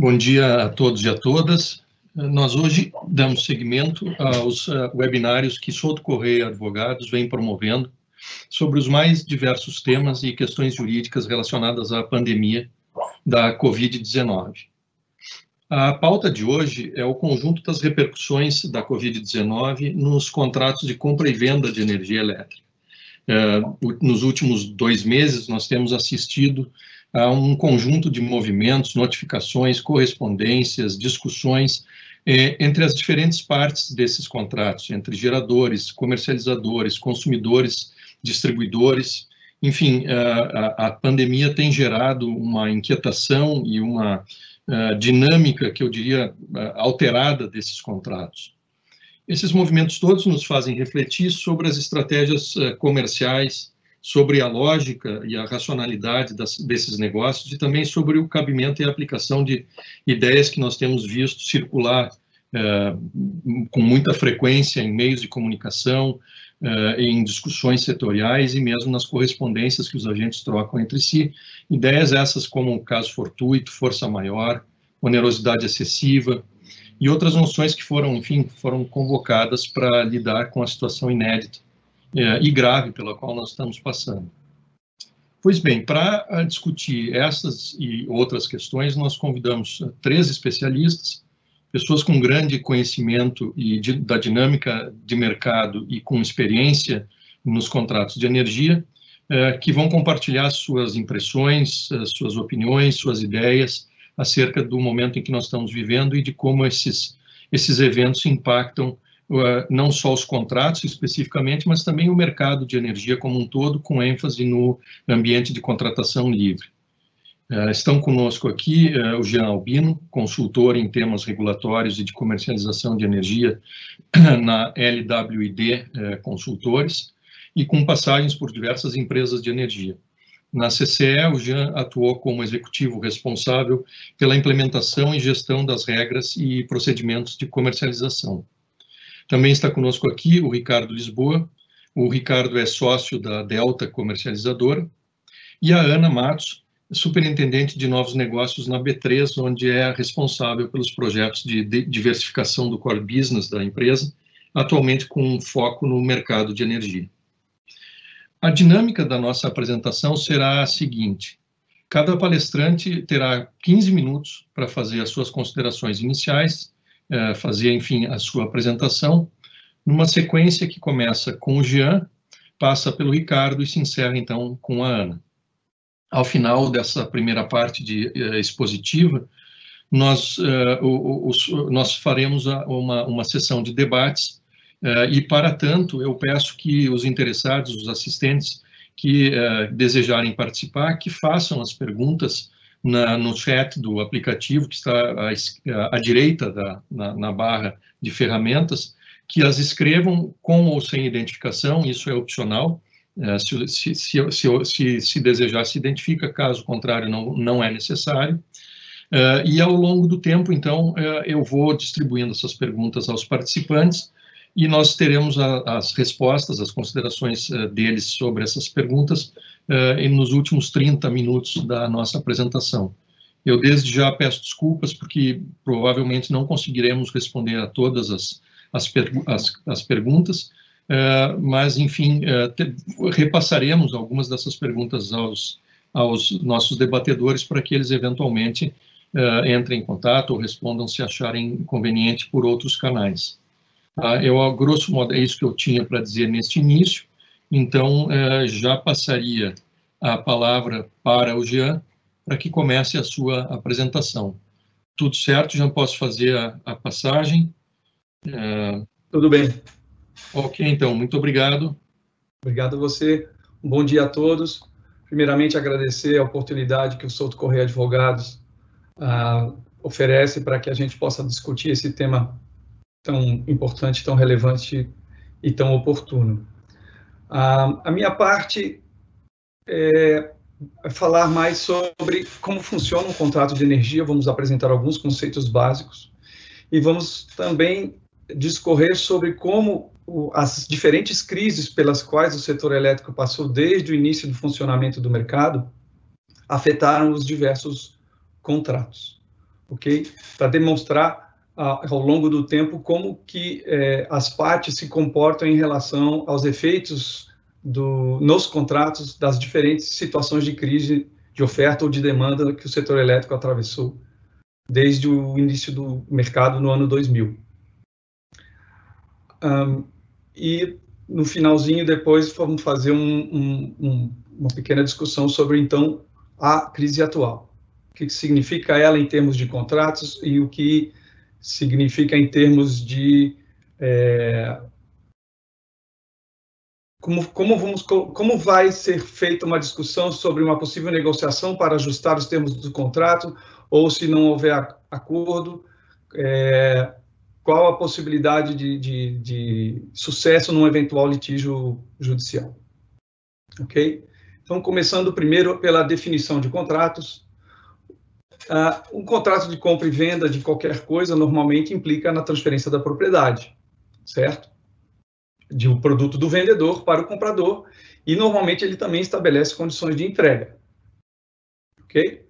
Bom dia a todos e a todas. Nós hoje damos seguimento aos uh, webinários que Souto Correia Advogados vem promovendo sobre os mais diversos temas e questões jurídicas relacionadas à pandemia da Covid-19. A pauta de hoje é o conjunto das repercussões da Covid-19 nos contratos de compra e venda de energia elétrica. Uh, nos últimos dois meses, nós temos assistido a um conjunto de movimentos, notificações, correspondências, discussões eh, entre as diferentes partes desses contratos, entre geradores, comercializadores, consumidores, distribuidores. Enfim, a, pandemia tem gerado uma inquietação e uma dinâmica, que eu diria, alterada desses contratos. Esses movimentos todos nos fazem refletir sobre as estratégias comerciais sobre a lógica e a racionalidade das, desses negócios e também sobre o cabimento e a aplicação de ideias que nós temos visto circular é, com muita frequência em meios de comunicação, é, em discussões setoriais e mesmo nas correspondências que os agentes trocam entre si. Ideias essas como caso fortuito, força maior, onerosidade excessiva e outras noções que foram, enfim, foram convocadas para lidar com a situação inédita é, e grave pela qual nós estamos passando. Pois bem, para ah, discutir essas e outras questões, nós convidamos ah, três especialistas, pessoas com grande conhecimento e de, da dinâmica de mercado e com experiência nos contratos de energia, eh, que vão compartilhar suas impressões, suas opiniões, suas ideias acerca do momento em que nós estamos vivendo e de como esses, esses eventos impactam não só os contratos especificamente, mas também o mercado de energia como um todo, com ênfase no ambiente de contratação livre. Uh, estão conosco aqui uh, o Jean Albino, consultor em temas regulatórios e de comercialização de energia na LWID Consultores, e com passagens por diversas empresas de energia. Na CCE, o Jean atuou como executivo responsável pela implementação e gestão das regras e procedimentos de comercialização. Também está conosco aqui o Ricardo Lisboa. O Ricardo é sócio da Delta Comercializadora. E a Ana Matos, superintendente de novos negócios na B3, onde é responsável pelos projetos de diversificação do core business da empresa, atualmente com um foco no mercado de energia. A dinâmica da nossa apresentação será a seguinte: cada palestrante terá 15 minutos para fazer as suas considerações iniciais é, fazer, enfim, a sua apresentação, numa sequência que começa com o Jean, passa pelo Ricardo e se encerra, então, com a Ana. Ao final dessa primeira parte de uh, expositiva, nós, uh, o, o, nós faremos a, uma, uma sessão de debates e, para tanto, eu peço que os interessados, os assistentes que desejarem participar, que façam as perguntas na, no chat do aplicativo, que está à, à direita da, na, na, barra de ferramentas, que as escrevam com ou sem identificação, isso é opcional, é, se, se, se, se, se desejar se identifica, caso contrário não, não é necessário. Uh, e ao longo do tempo, então, uh, eu vou distribuindo essas perguntas aos participantes e nós teremos a, as respostas, as considerações uh, deles sobre essas perguntas uh, nos últimos 30 minutos da nossa apresentação. Eu desde já peço desculpas porque provavelmente não conseguiremos responder a todas as, as, as, as perguntas, uh, mas enfim, repassaremos algumas dessas perguntas aos, aos nossos debatedores para que eles eventualmente entrem em contato ou respondam se acharem conveniente por outros canais. Uh, eu, a grosso modo, é isso que eu tinha para dizer neste início. Então, eh, já passaria a palavra para o Jean, para que comece a sua apresentação. Tudo certo? Já posso fazer a, a passagem? É... Tudo bem. Ok, então, muito obrigado. Obrigado a você. Um bom dia a todos. Primeiramente, agradecer a oportunidade que o Souto Correia Advogados ah, oferece para que a gente possa discutir esse tema tão importante, tão relevante e tão oportuno. A minha parte é falar mais sobre como funciona um contrato de energia, vamos apresentar alguns conceitos básicos e vamos também discorrer sobre como as diferentes crises pelas quais o setor elétrico passou desde o início do funcionamento do mercado afetaram os diversos contratos. ok? Para demonstrar ao longo do tempo como que é, as partes se comportam em relação aos efeitos do, nos contratos das diferentes situações de crise de oferta ou de demanda que o setor elétrico atravessou desde o início do mercado no ano 2000. Um, e no finalzinho, depois, vamos fazer um, um, um, uma pequena discussão sobre, então, a crise atual. O que significa ela em termos de contratos e o que significa em termos de é, como, como, vamos, como vai ser feita uma discussão sobre uma possível negociação para ajustar os termos do contrato, ou se não houver acordo, é, qual a possibilidade de, de, de, sucesso num eventual litígio judicial. Ok? Então, começando primeiro pela definição de contratos. Uh, um contrato de compra e venda de qualquer coisa normalmente implica na transferência da propriedade, certo? de um produto do vendedor para o comprador e normalmente ele também estabelece condições de entrega. Ok?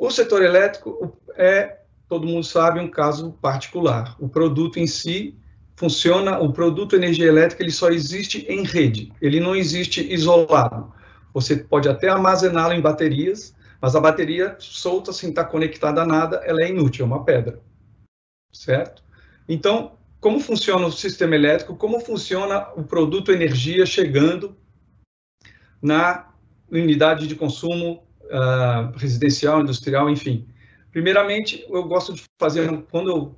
O setor elétrico é, todo mundo sabe, um caso particular. O produto em si funciona, o produto energia elétrica ele só existe em rede, ele não existe isolado. Você pode até armazená-lo em baterias, mas a bateria solta, sem estar conectada a nada, ela é inútil, é uma pedra. Certo? Então, como funciona o sistema elétrico, como funciona o produto energia chegando na unidade de consumo uh, residencial, industrial, enfim. Primeiramente, eu gosto de fazer, quando eu,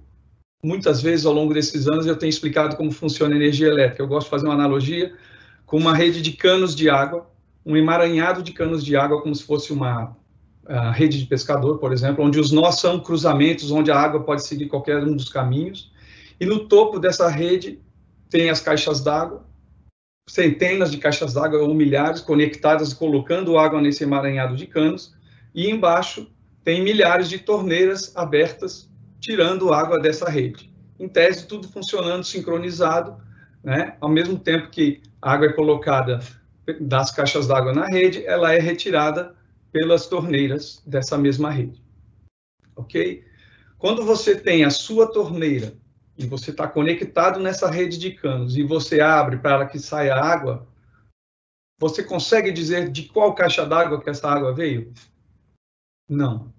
muitas vezes ao longo desses anos eu tenho explicado como funciona a energia elétrica, eu gosto de fazer uma analogia com uma rede de canos de água, um emaranhado de canos de água, como se fosse uma uh, rede de pescador, por exemplo, onde os nós são cruzamentos, onde a água pode seguir qualquer um dos caminhos, e no topo dessa rede tem as caixas d'água, centenas de caixas d'água ou milhares conectadas, colocando água nesse emaranhado de canos, e embaixo tem milhares de torneiras abertas, tirando água dessa rede. Em tese, tudo funcionando sincronizado, né? ao mesmo tempo que a água é colocada das caixas d'água na rede, ela é retirada pelas torneiras dessa mesma rede. Ok? Quando você tem a sua torneira e você está conectado nessa rede de canos e você abre para que saia água, você consegue dizer de qual caixa d'água que essa água veio? Não.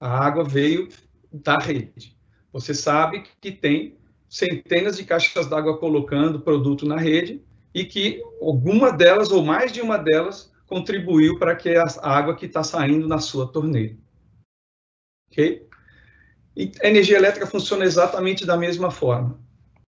A água veio da rede. Você sabe que tem centenas de caixas d'água colocando produto na rede e que alguma delas ou mais de uma delas contribuiu para que a água que está saindo na sua torneira. Ok? E a energia elétrica funciona exatamente da mesma forma.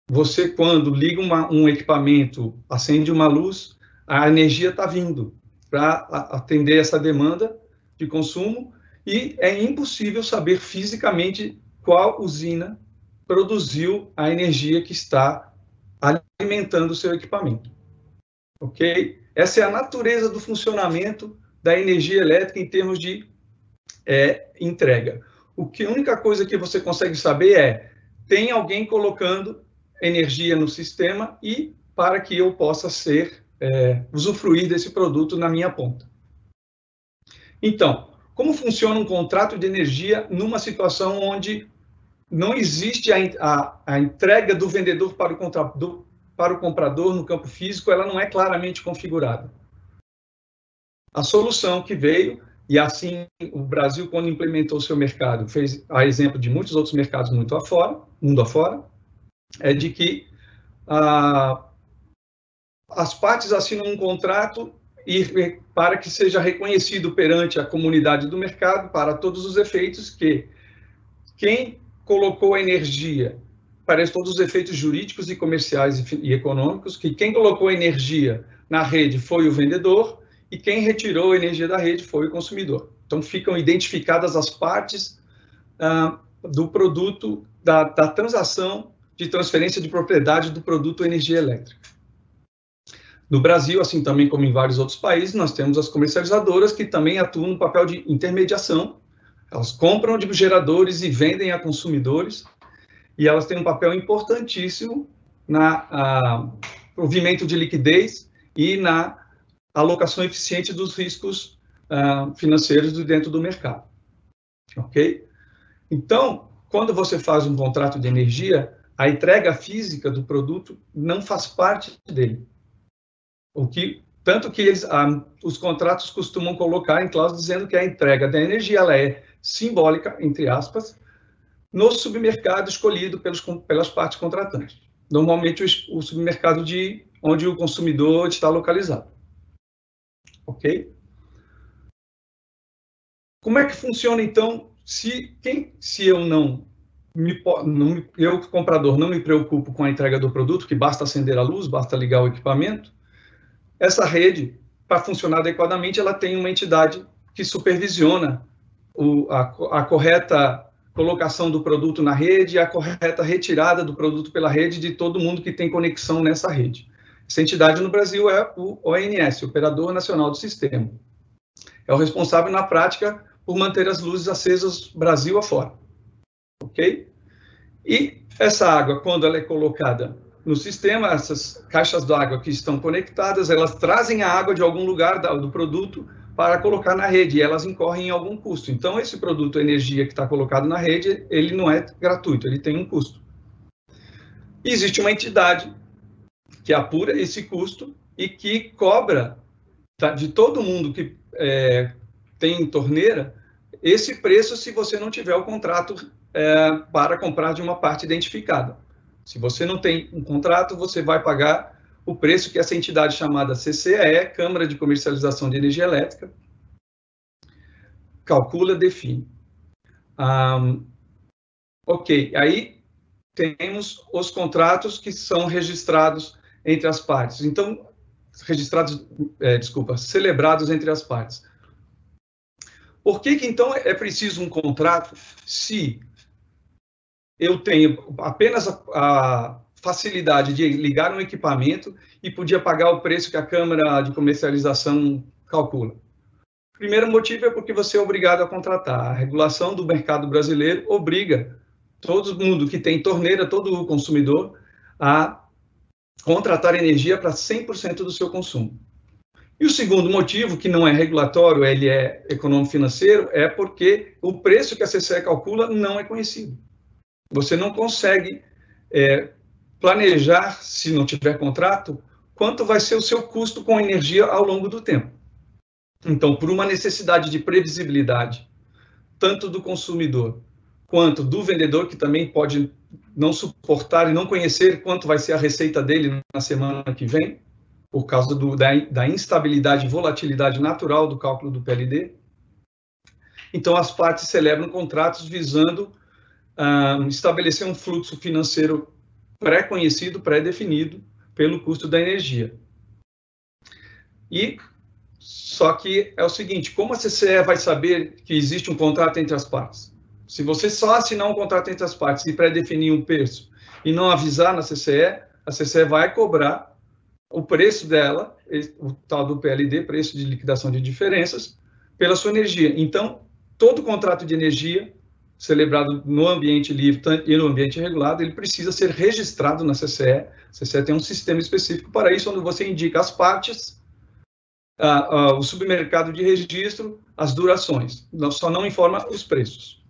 Você, quando liga uma, um equipamento, acende uma luz, a energia está vindo para atender essa demanda de consumo e é impossível saber fisicamente qual usina produziu a energia que está alimentando o seu equipamento. Ok? Essa é a natureza do funcionamento da energia elétrica em termos de é, entrega o que a única coisa que você consegue saber é tem alguém colocando energia no sistema e para que eu possa ser é, usufruir desse produto na minha ponta. Então, como funciona um contrato de energia numa situação onde não existe a, a, a entrega do vendedor para o, contra, do, para o comprador no campo físico, ela não é claramente configurada. A solução que veio e assim, o Brasil, quando implementou seu mercado, fez a exemplo de muitos outros mercados muito afora, mundo afora, é de que ah, as partes assinam um contrato e para que seja reconhecido perante a comunidade do mercado, para todos os efeitos, que quem colocou a energia, para todos os efeitos jurídicos e comerciais e econômicos, que quem colocou energia na rede foi o vendedor, e quem retirou a energia da rede foi o consumidor. Então, ficam identificadas as partes ah, do produto, da, da transação de transferência de propriedade do produto energia elétrica. No Brasil, assim também como em vários outros países, nós temos as comercializadoras que também atuam no papel de intermediação. Elas compram de geradores e vendem a consumidores, e elas têm um papel importantíssimo na provimento de liquidez e na alocação eficiente dos riscos uh, financeiros dentro do mercado. Ok? Então, quando você faz um contrato de energia, a entrega física do produto não faz parte dele. O que tanto que eles, ah, os contratos costumam colocar em cláusula dizendo que a entrega da energia ela é simbólica, entre aspas, no submercado escolhido pelos, pelas partes contratantes. Normalmente o, o submercado de onde o consumidor está localizado. Ok? Como é que funciona então se quem se eu não me, não eu comprador não me preocupo com a entrega do produto, que basta acender a luz, basta ligar o equipamento, essa rede para funcionar adequadamente ela tem uma entidade que supervisiona o, a, a correta colocação do produto na rede e a correta retirada do produto pela rede de todo mundo que tem conexão nessa rede. Essa entidade no Brasil é o ONS, Operador Nacional do Sistema. É o responsável na prática por manter as luzes acesas Brasil afora. Ok? E essa água, quando ela é colocada no sistema, essas caixas d'água que estão conectadas, elas trazem a água de algum lugar do produto para colocar na rede, e elas incorrem em algum custo. Então, esse produto, energia que está colocado na rede, ele não é gratuito, ele tem um custo. Existe uma entidade que apura esse custo e que cobra tá, de todo mundo que é, tem torneira esse preço se você não tiver o contrato é, para comprar de uma parte identificada. Se você não tem um contrato, você vai pagar o preço que essa entidade chamada CCE, Câmara de Comercialização de Energia Elétrica, calcula, define. Um, ok, aí temos os contratos que são registrados entre as partes. Então, registrados, é, desculpa, celebrados entre as partes. Por que, que então é preciso um contrato se eu tenho apenas a, a facilidade de ligar um equipamento e podia pagar o preço que a Câmara de Comercialização calcula. O primeiro motivo é porque você é obrigado a contratar. A regulação do mercado brasileiro obriga todo mundo que tem torneira, todo consumidor, a contratar energia para 100% do seu consumo. E o segundo motivo, que não é regulatório, ele é econômico-financeiro, é porque o preço que a CCE calcula não é conhecido. Você não consegue é, planejar, se não tiver contrato, quanto vai ser o seu custo com energia ao longo do tempo. Então, por uma necessidade de previsibilidade, tanto do consumidor quanto do vendedor, que também pode não suportar e não conhecer quanto vai ser a receita dele na semana que vem, por causa do, da, da instabilidade e volatilidade natural do cálculo do PLD. Então, as partes celebram contratos visando uh, estabelecer um fluxo financeiro pré-conhecido, pré-definido pelo custo da energia. E só que é o seguinte, como a CCE vai saber que existe um contrato entre as partes? Se você só assinar um contrato entre as partes e pré-definir um preço e não avisar na CCE, a CCE vai cobrar o preço dela, o tal do PLD, preço de liquidação de diferenças, pela sua energia. Então, todo contrato de energia celebrado no ambiente livre e no ambiente regulado, ele precisa ser registrado na CCE. A CCE tem um sistema específico para isso, onde você indica as partes, o submercado de registro, as durações. Só não informa os preços.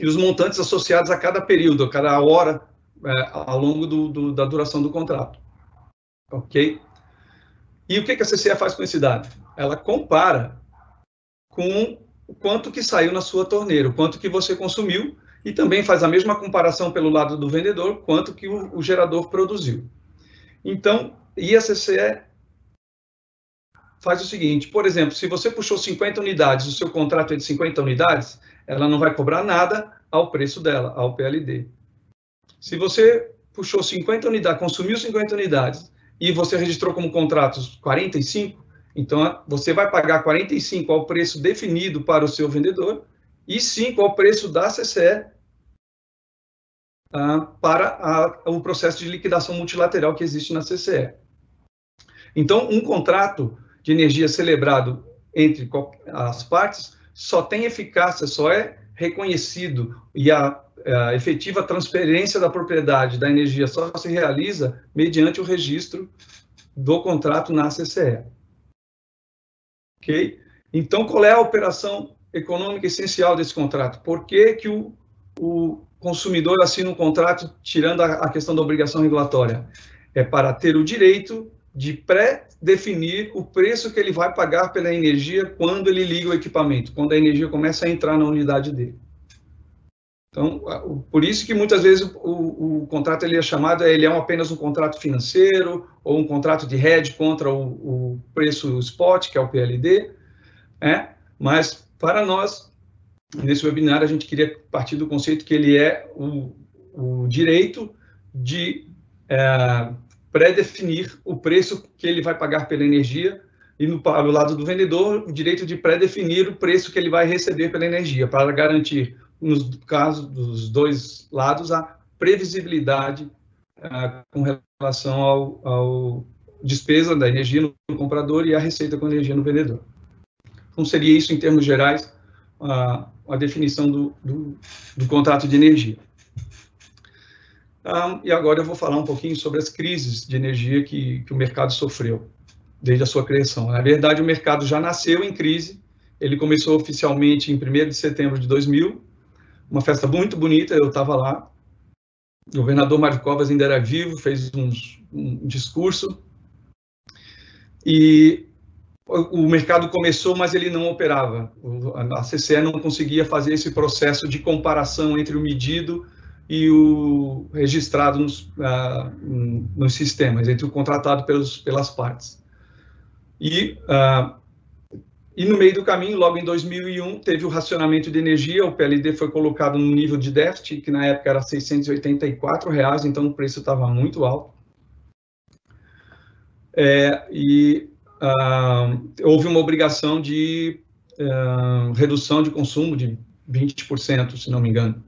E os montantes associados a cada período, a cada hora, é, ao longo do, do, da duração do contrato. Ok? E o que, que a CCE faz com esse dado? Ela compara com quanto que saiu na sua torneira, o quanto que você consumiu, e também faz a mesma comparação pelo lado do vendedor, quanto que o, o gerador produziu. Então, e CCE faz o seguinte, por exemplo, se você puxou 50 unidades, o seu contrato é de 50 unidades, ela não vai cobrar nada ao preço dela, ao PLD. Se você puxou 50 unidades, consumiu 50 unidades, e você registrou como contratos 45, então, você vai pagar 45 ao preço definido para o seu vendedor e 5 ao preço da CCE ah, para a, o processo de liquidação multilateral que existe na CCE. Então, um contrato de energia celebrado entre as partes só tem eficácia, só é reconhecido e a, a efetiva transferência da propriedade da energia só se realiza mediante o registro do contrato na CCE. Ok? Então, qual é a operação econômica essencial desse contrato? Por que, que o, o consumidor assina um contrato, tirando a, a questão da obrigação regulatória? É para ter o direito de pré-definir o preço que ele vai pagar pela energia quando ele liga o equipamento, quando a energia começa a entrar na unidade dele. Então, por isso que muitas vezes o, o contrato ele é chamado, ele é apenas um contrato financeiro ou um contrato de hedge contra o, o preço spot, que é o PLD, né? mas para nós, nesse webinar, a gente queria partir do conceito que ele é o, o direito de é, pré-definir o preço que ele vai pagar pela energia e no, para o lado do vendedor, o direito de pré-definir o preço que ele vai receber pela energia, para garantir, nos casos dos dois lados, a previsibilidade ah, com relação ao, ao despesa da energia no comprador e a receita com energia no vendedor. Então, seria isso, em termos gerais, a, definição do, do, do contrato de energia. Um, e agora eu vou falar um pouquinho sobre as crises de energia que, que o mercado sofreu desde a sua criação. Na verdade, o mercado já nasceu em crise, ele começou oficialmente em 1 de setembro de 2000, uma festa muito bonita, eu estava lá, o governador Mário Covas ainda era vivo, fez um discurso, e o mercado começou, mas ele não operava. A CCE não conseguia fazer esse processo de comparação entre o medido e o registrado nos, uh, nos sistemas, entre o contratado pelos, pelas partes. E, uh, e no meio do caminho, logo em 2001, teve o racionamento de energia, o PLD foi colocado no nível de déficit, que na época era 684 reais, então o preço estava muito alto. É, e uh, houve uma obrigação de uh, redução de consumo de 20%, se não me engano.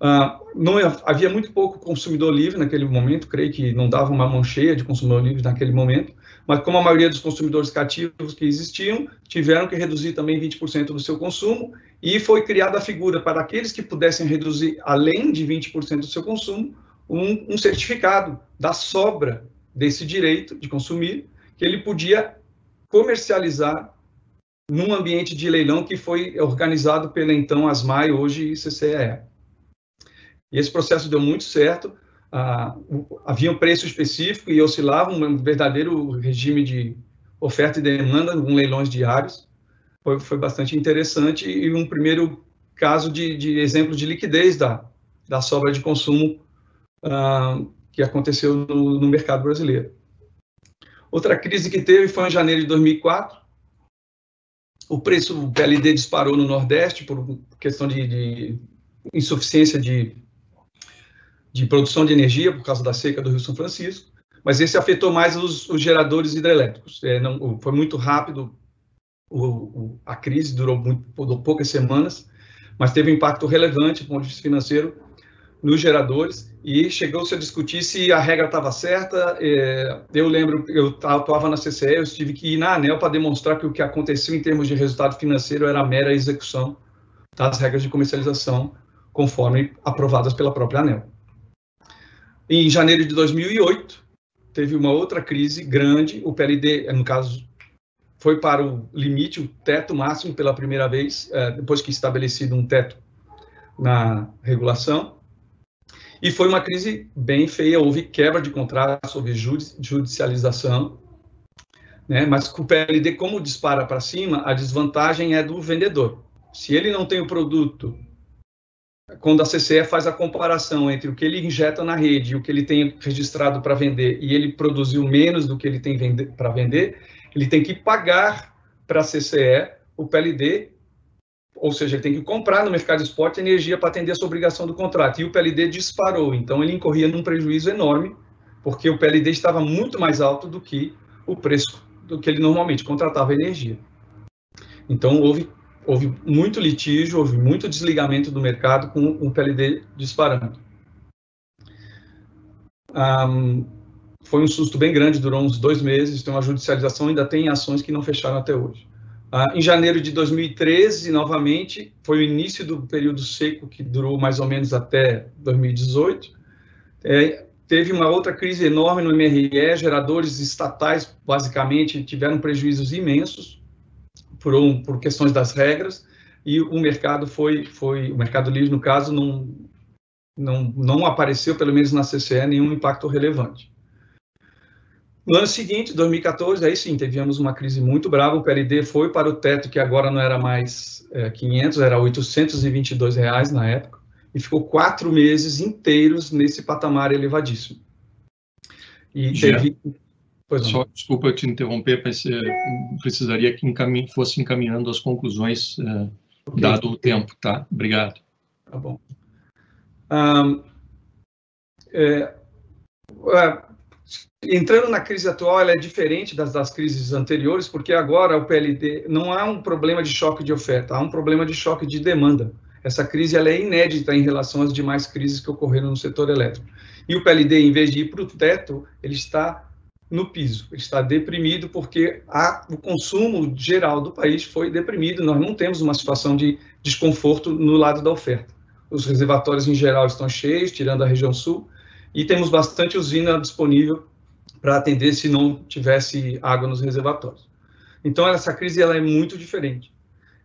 Uh, não havia muito pouco consumidor livre naquele momento, creio que não dava uma mão cheia de consumidor livre naquele momento, mas como a maioria dos consumidores cativos que existiam, tiveram que reduzir também 20% do seu consumo, e foi criada a figura para aqueles que pudessem reduzir além de 20% do seu consumo, um, um certificado da sobra desse direito de consumir, que ele podia comercializar num ambiente de leilão que foi organizado pela então ASMAI, hoje CCE. E esse processo deu muito certo. Havia um preço específico e oscilava um verdadeiro regime de oferta e demanda, com leilões diários. Foi, foi bastante interessante e um primeiro caso de, de exemplo de liquidez da, da sobra de consumo ah, que aconteceu no, no mercado brasileiro. Outra crise que teve foi em janeiro de 2004. O preço do PLD disparou no Nordeste por questão de, de insuficiência de, de produção de energia por causa da seca do Rio São Francisco, mas esse afetou mais os, os geradores hidrelétricos. É, não, foi muito rápido, o, o, a crise durou, muito, durou poucas semanas, mas teve um impacto relevante do ponto de vista financeiro nos geradores e chegou-se a discutir se a regra estava certa. É, eu lembro, eu atuava na CCE, eu tive que ir na ANEL para demonstrar que o que aconteceu em termos de resultado financeiro era a mera execução das regras de comercialização conforme aprovadas pela própria ANEL. Em janeiro de 2008, teve uma outra crise grande, o PLD, no caso, foi para o limite, o teto máximo pela primeira vez, é, depois que estabelecido um teto na regulação, e foi uma crise bem feia, houve quebra de contratos, houve judicialização, né? mas com o PLD, como dispara para cima, a desvantagem é do vendedor. Se ele não tem o produto, quando a CCE faz a comparação entre o que ele injeta na rede e o que ele tem registrado para vender, e ele produziu menos do que ele tem para vender, ele tem que pagar para a CCE o PLD ou seja, ele tem que comprar no mercado de esporte energia para atender essa obrigação do contrato. E o PLD disparou, então ele incorria num prejuízo enorme, porque o PLD estava muito mais alto do que o preço do que ele normalmente contratava energia. Então houve, houve muito litígio, houve muito desligamento do mercado com o PLD disparando. Um, foi um susto bem grande, durou uns dois meses, tem uma judicialização, ainda tem ações que não fecharam até hoje. Ah, em janeiro de 2013, novamente, foi o início do período seco, que durou mais ou menos até 2018. É, teve uma outra crise enorme no MRE, geradores estatais, basicamente, tiveram prejuízos imensos por, um, por questões das regras, e o mercado foi, foi o mercado livre, no caso, não, não, não apareceu, pelo menos na CCE, nenhum impacto relevante. No ano seguinte, 2014, aí sim, tivemos uma crise muito brava, o PLD foi para o teto, que agora não era mais é, 500, era 822 reais na época, e ficou quatro meses inteiros nesse patamar elevadíssimo. E teve... Pois Só, desculpa te interromper, mas eh, precisaria que encamin... fosse encaminhando as conclusões, eh, okay. dado o tempo, tá? Obrigado. Tá bom. Um, é, é, entrando na crise atual, ela é diferente das, das crises anteriores, porque agora o PLD não há um problema de choque de oferta, há um problema de choque de demanda. Essa crise ela é inédita em relação às demais crises que ocorreram no setor elétrico. E o PLD, em vez de ir para o teto, ele está no piso, está deprimido porque a, o consumo geral do país foi deprimido, nós não temos uma situação de desconforto no lado da oferta. Os reservatórios, em geral, estão cheios, tirando a região sul, e temos bastante usina disponível para atender se não tivesse água nos reservatórios. Então, essa crise ela é muito diferente.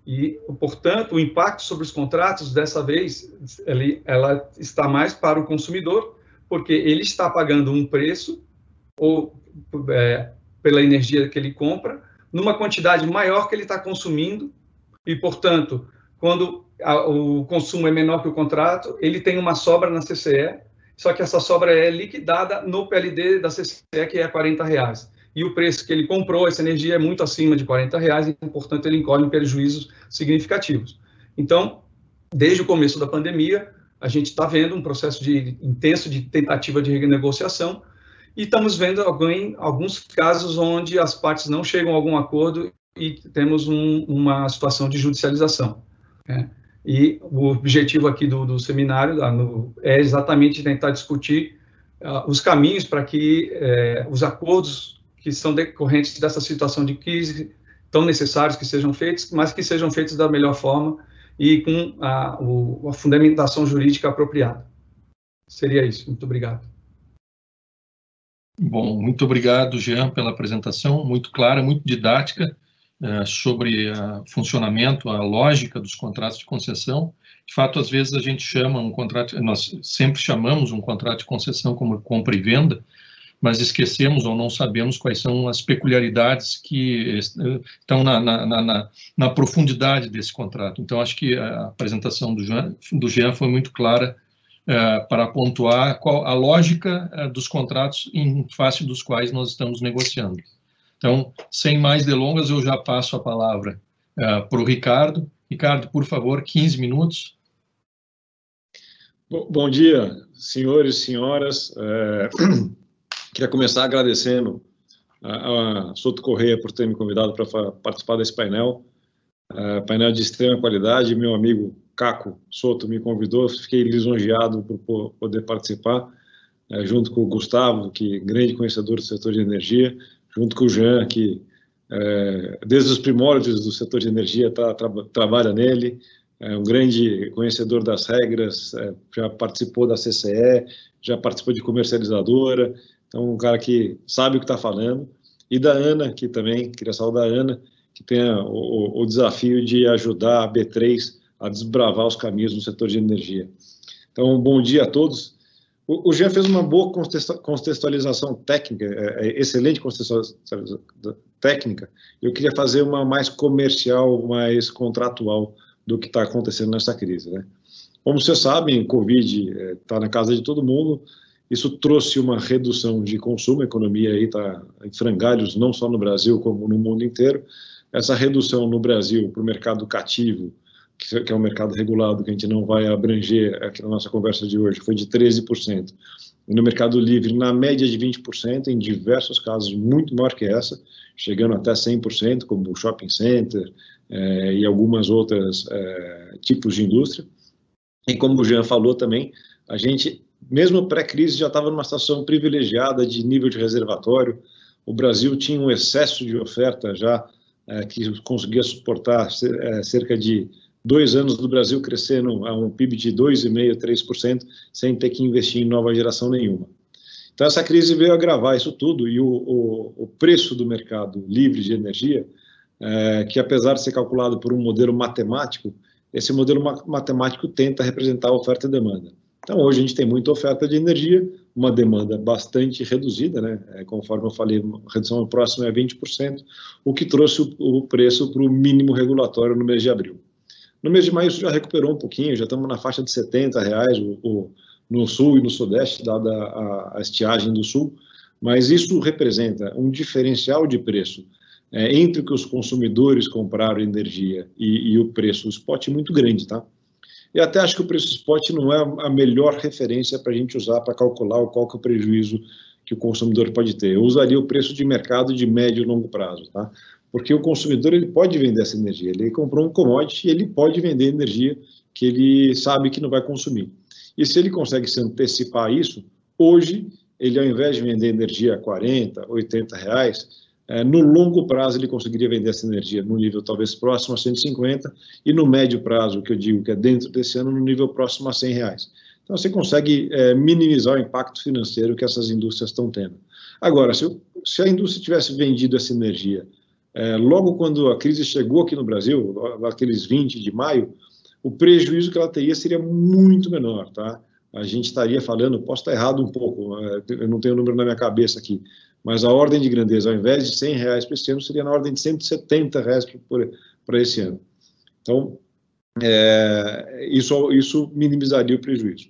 E, portanto, o impacto sobre os contratos, dessa vez, ele, ela está mais para o consumidor, porque ele está pagando um preço ou é, pela energia que ele compra, numa quantidade maior que ele está consumindo, e, portanto, quando a, o consumo é menor que o contrato, ele tem uma sobra na CCE, só que essa sobra é liquidada no PLD da CCE, que é 40 reais. E o preço que ele comprou, essa energia é muito acima de 40 reais, e, portanto, ele incorre em prejuízos significativos. Então, desde o começo da pandemia, a gente está vendo um processo de, intenso de tentativa de renegociação, e estamos vendo algum, alguns casos onde as partes não chegam a algum acordo e temos um, uma situação de judicialização. Né? E o objetivo aqui do, do seminário no, é exatamente tentar discutir uh, os caminhos para que uh, os acordos que são decorrentes dessa situação de crise tão necessários que sejam feitos, mas que sejam feitos da melhor forma e com a, o, a fundamentação jurídica apropriada. Seria isso. Muito obrigado. Bom, muito obrigado, Jean, pela apresentação, muito clara, muito didática. É, sobre o funcionamento, a lógica dos contratos de concessão. De fato, às vezes a gente chama um contrato, nós sempre chamamos um contrato de concessão como compra e venda, mas esquecemos ou não sabemos quais são as peculiaridades que estão na, na, na, na profundidade desse contrato. Então, acho que a apresentação do Jean, do Jean foi muito clara para pontuar qual a lógica é, dos contratos em face dos quais nós estamos negociando. Então, sem mais delongas, eu já passo a palavra uh, para o Ricardo. Ricardo, por favor, 15 minutos. Bom, dia, senhores senhoras. É, queria começar agradecendo a, a Soto Correia por ter me convidado para participar desse painel. É, painel de extrema qualidade. Meu amigo Caco Soto me convidou, fiquei lisonjeado por poder participar, é, junto com o Gustavo, que é grande conhecedor do setor de energia, junto com o Jean, que é, desde os primórdios do setor de energia tá, tra trabalha nele, é um grande conhecedor das regras, é, já participou da CCE, já participou de comercializadora, então um cara que sabe o que está falando, e da Ana, que também, queria saudar a Ana, que tem o, o desafio de ajudar a B3 a desbravar os caminhos no setor de energia. Então, bom dia a todos. O, Jean fez uma boa contextualização técnica, é, é excelente contextualização técnica. Eu queria fazer uma mais comercial, mais contratual do que está acontecendo nessa crise. Né? Como vocês sabem, Covid está é, na casa de todo mundo. Isso trouxe uma redução de consumo, a economia aí está em frangalhos, não só no Brasil, como no mundo inteiro. Essa redução no Brasil para o mercado cativo que é um mercado regulado, que a gente não vai abranger aqui na nossa conversa de hoje, foi de 13%. E no mercado livre, na média de 20%, em diversos casos muito maior que essa, chegando até 100%, como o shopping center é, e algumas outras é, tipos de indústria. E como o Jean falou também, a gente, mesmo pré-crise, já estava numa situação privilegiada de nível de reservatório. O Brasil tinha um excesso de oferta já é, que conseguia suportar cerca de dois anos do Brasil crescendo a um PIB de 2,5%, 3%, sem ter que investir em nova geração nenhuma. Então, essa crise veio agravar isso tudo e o, o, o preço do mercado livre de energia, é, que apesar de ser calculado por um modelo matemático, esse modelo matemático tenta representar a oferta e demanda. Então, hoje a gente tem muita oferta de energia, uma demanda bastante reduzida, né? É, conforme eu falei, a redução próxima é 20%, o que trouxe o, o preço para o mínimo regulatório no mês de abril. No mês de maio já recuperou um pouquinho, já estamos na faixa de 70 reais o, o, no sul e no sudeste, dada a, a estiagem do sul, mas isso representa um diferencial de preço é, entre o que os consumidores compraram energia e, e o preço spot muito grande, tá? E até acho que o preço spot não é a melhor referência para a gente usar para calcular qual que é o prejuízo que o consumidor pode ter. Eu usaria o preço de mercado de médio e longo prazo, tá? Porque o consumidor ele pode vender essa energia. Ele comprou um commodity e ele pode vender energia que ele sabe que não vai consumir. E se ele consegue se antecipar isso, hoje ele ao invés de vender energia a 40, 80 reais, é, no longo prazo, ele conseguiria vender essa energia no nível talvez próximo a 150 e no médio prazo, que eu digo que é dentro desse ano, no nível próximo a 100 reais. Então, você consegue é, minimizar o impacto financeiro que essas indústrias estão tendo. Agora, se, se a indústria tivesse vendido essa energia é, logo quando a crise chegou aqui no Brasil, aqueles 20 de maio, o prejuízo que ela teria seria muito menor, tá? A gente estaria falando, posso estar errado um pouco, é, eu não tenho o número na minha cabeça aqui, mas a ordem de grandeza, ao invés de 100 reais para esse ano, seria na ordem de 170 reais para esse ano. Então, é, isso, isso minimizaria o prejuízo.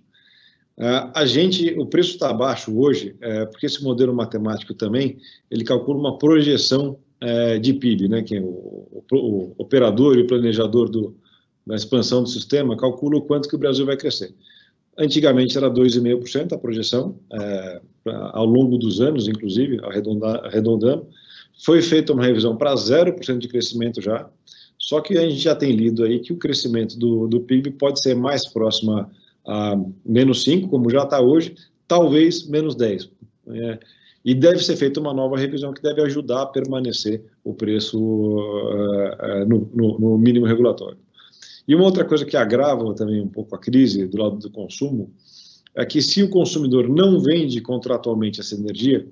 É, a gente, o preço está baixo hoje, é, porque esse modelo matemático também, ele calcula uma projeção é, de PIB, né, que é o, o, operador e o planejador do, da expansão do sistema calcula o quanto que o Brasil vai crescer. Antigamente era 2,5% a projeção, é, ao longo dos anos, inclusive, arredondando. Foi feita uma revisão para 0% de crescimento já, só que a gente já tem lido aí que o crescimento do, do PIB pode ser mais próximo a, a menos 5, como já está hoje, talvez menos 10. É, e deve ser feita uma nova revisão que deve ajudar a permanecer o preço uh, no, no, no mínimo regulatório. E uma outra coisa que agrava também um pouco a crise do lado do consumo é que se o consumidor não vende contratualmente essa energia,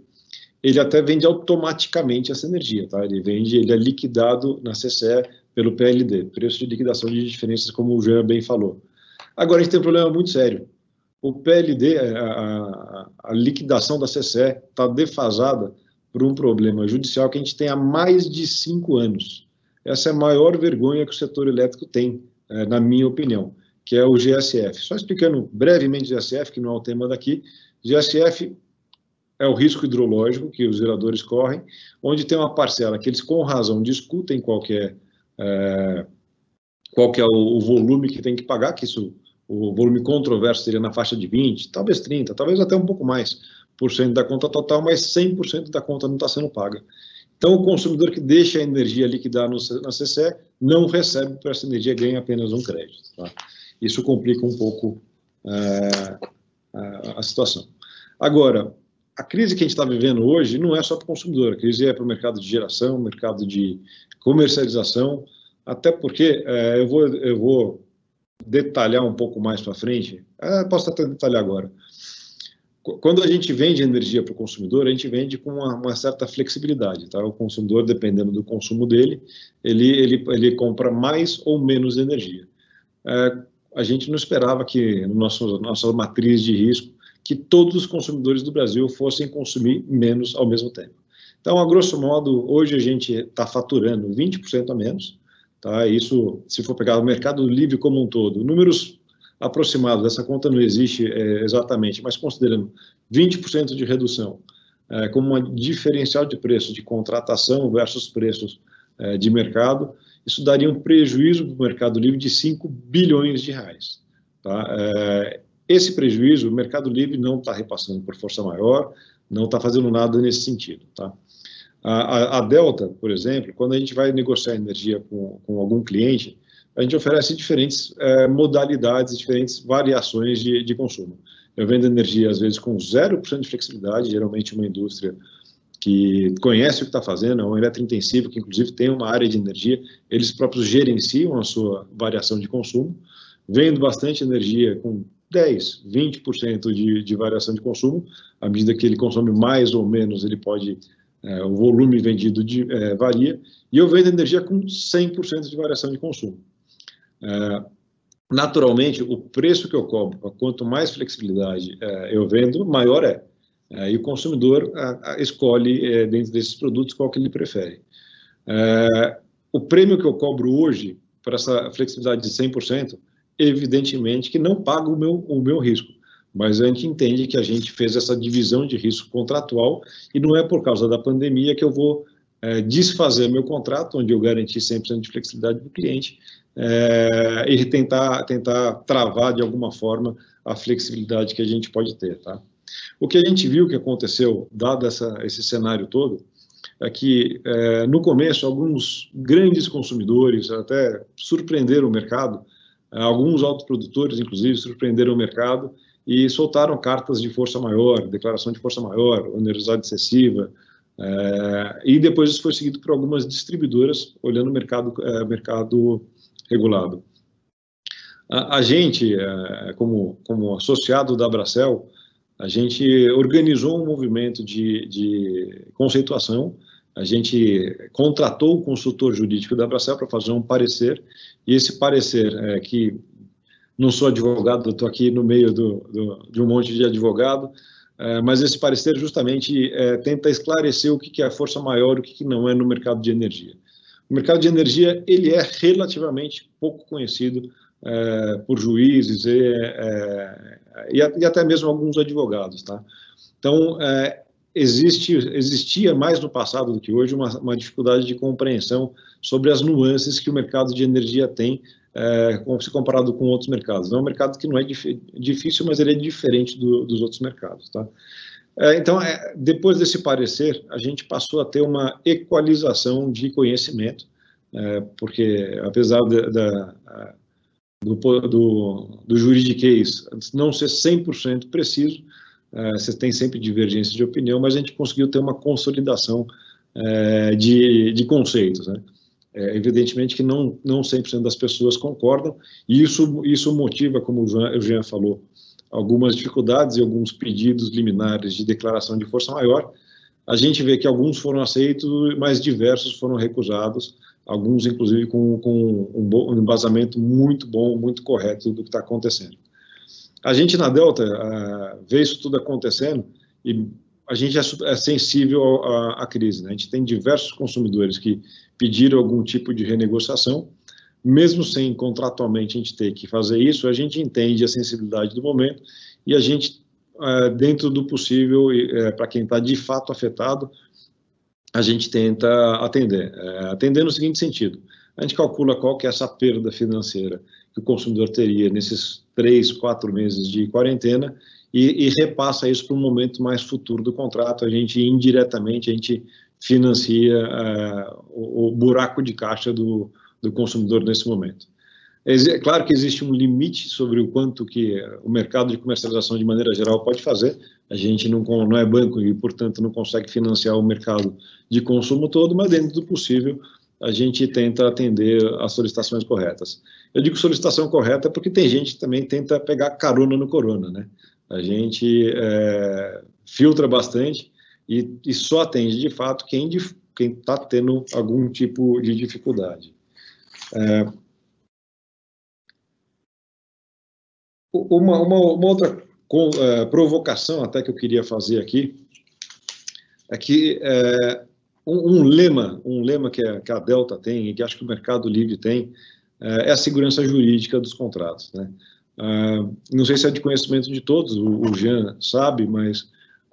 ele até vende automaticamente essa energia, tá? Ele vende, ele é liquidado na CCE pelo PLD, preço de liquidação de diferenças, como o Jean bem falou. Agora a gente tem um problema muito sério. O PLD, a, a, liquidação da CCE está defasada por um problema judicial que a gente tem há mais de cinco anos. Essa é a maior vergonha que o setor elétrico tem é, na minha opinião, que é o GSF. Só explicando brevemente o GSF, que não é o tema daqui, GSF é o risco hidrológico que os geradores correm, onde tem uma parcela que eles, com razão, discutem qual é, é, qual é o, o, volume que tem que pagar, que isso, o volume controverso seria na faixa de 20, talvez 30, talvez até um pouco mais por cento da conta total, mas 100% da conta não está sendo paga. Então, o consumidor que deixa a energia liquidar no, na CCE não recebe por essa energia, ganha apenas um crédito. Tá? Isso complica um pouco é, a, a situação. Agora, a crise que a gente está vivendo hoje não é só para o consumidor, a crise é para o mercado de geração, mercado de comercialização, até porque é, eu, vou, eu vou detalhar um pouco mais para frente, é, posso até detalhar agora. Quando a gente vende energia para o consumidor, a gente vende com uma, uma, certa flexibilidade, tá? O consumidor, dependendo do consumo dele, ele, ele, ele compra mais ou menos energia. É, a gente não esperava que, no nosso, nossa matriz de risco, que todos os consumidores do Brasil fossem consumir menos ao mesmo tempo. Então, a grosso modo, hoje a gente está faturando 20% a menos, tá? Isso, se for pegar o mercado livre como um todo, números aproximado dessa conta não existe é, exatamente, mas considerando 20% de redução é, como um diferencial de preço de contratação versus preços é, de mercado, isso daria um prejuízo para o Mercado Livre de 5 bilhões de reais. Tá? É, esse prejuízo, o Mercado Livre não está repassando por força maior, não está fazendo nada nesse sentido. Tá? A, a, Delta, por exemplo, quando a gente vai negociar energia com, com algum cliente, a gente oferece diferentes é, modalidades, diferentes variações de, de, consumo. Eu vendo energia, às vezes, com 0% de flexibilidade, geralmente uma indústria que conhece o que está fazendo, é um eletrointensivo que, inclusive, tem uma área de energia, eles próprios gerenciam a sua variação de consumo. Vendo bastante energia com 10, 20% de, de variação de consumo, à medida que ele consome mais ou menos, ele pode, é, o volume vendido de, é, varia, e eu vendo energia com 100% de variação de consumo. É, naturalmente, o preço que eu cobro, quanto mais flexibilidade é, eu vendo, maior é. é e o consumidor a, a, escolhe, é, dentro desses produtos, qual que ele prefere. O prêmio que eu cobro hoje, para essa flexibilidade de 100%, evidentemente que não paga o meu, o meu risco. Mas a gente entende que a gente fez essa divisão de risco contratual e não é por causa da pandemia que eu vou é, desfazer meu contrato, onde eu garanti 100% de flexibilidade para o cliente, é, e tentar, tentar travar de alguma forma a flexibilidade que a gente pode ter. Tá? O que a gente viu que aconteceu, dado essa, esse cenário todo, é que é, no começo alguns grandes consumidores até surpreenderam o mercado, alguns autoprodutores inclusive surpreenderam o mercado e soltaram cartas de força maior, declaração de força maior, onerosidade excessiva, é, e depois isso foi seguido por algumas distribuidoras olhando o mercado, é, mercado regulado. A, a gente, é, como, como associado da Abracel, a gente organizou um movimento de, de conceituação, a gente contratou o consultor jurídico da Abracel para fazer um parecer, e esse parecer, é, que não sou advogado, estou aqui no meio do, do, de um monte de advogado, é, mas esse parecer justamente é, tenta esclarecer o que, que é a força maior, o que, que não é no mercado de energia. O mercado de energia ele é relativamente pouco conhecido é, por juízes e, é, e, e, até mesmo alguns advogados, tá? Então é, existe existia mais no passado do que hoje uma, uma dificuldade de compreensão sobre as nuances que o mercado de energia tem é, se comparado com outros mercados. É um mercado que não é dif difícil, mas ele é diferente do, dos outros mercados. Tá? É, então, é, depois desse parecer, a gente passou a ter uma equalização de conhecimento, é, porque apesar de, da, do, do, do juridiquês não ser 100% preciso, é, você tem sempre divergência de opinião, mas a gente conseguiu ter uma consolidação é, de, de conceitos. Né? É, evidentemente que não, não 100% das pessoas concordam, e isso, isso motiva, como o Jean falou, algumas dificuldades e alguns pedidos liminares de declaração de força maior. A gente vê que alguns foram aceitos, mas diversos foram recusados, alguns, inclusive, com, com um, um embasamento muito bom, muito correto do que está acontecendo. A gente na Delta uh, vê isso tudo acontecendo e a gente é, é sensível à, crise. Né? A gente tem diversos consumidores que pediram algum tipo de renegociação, mesmo sem contratualmente a gente ter que fazer isso, a gente entende a sensibilidade do momento e a gente, é, dentro do possível, é, para quem está de fato afetado, a gente tenta atender. Atender no seguinte sentido, a gente calcula qual que é essa perda financeira que o consumidor teria nesses três, quatro meses de quarentena e, e repassa isso para um momento mais futuro do contrato. A gente indiretamente a gente financia uh, o, o, buraco de caixa do, do consumidor nesse momento. É claro que existe um limite sobre o quanto que o mercado de comercialização de maneira geral pode fazer. A gente não, não é banco e, portanto, não consegue financiar o mercado de consumo todo, mas dentro do possível a gente tenta atender as solicitações corretas. Eu digo solicitação correta porque tem gente que também tenta pegar carona no corona, né? A gente é, filtra bastante e, e, só atende de fato quem está tendo algum tipo de dificuldade. É, uma, uma, uma, outra é, provocação até que eu queria fazer aqui é que é, um, um, lema, um lema que a, que a, Delta tem e que acho que o Mercado Livre tem é, é a segurança jurídica dos contratos, né? Uh, não sei se é de conhecimento de todos, o, Jean sabe, mas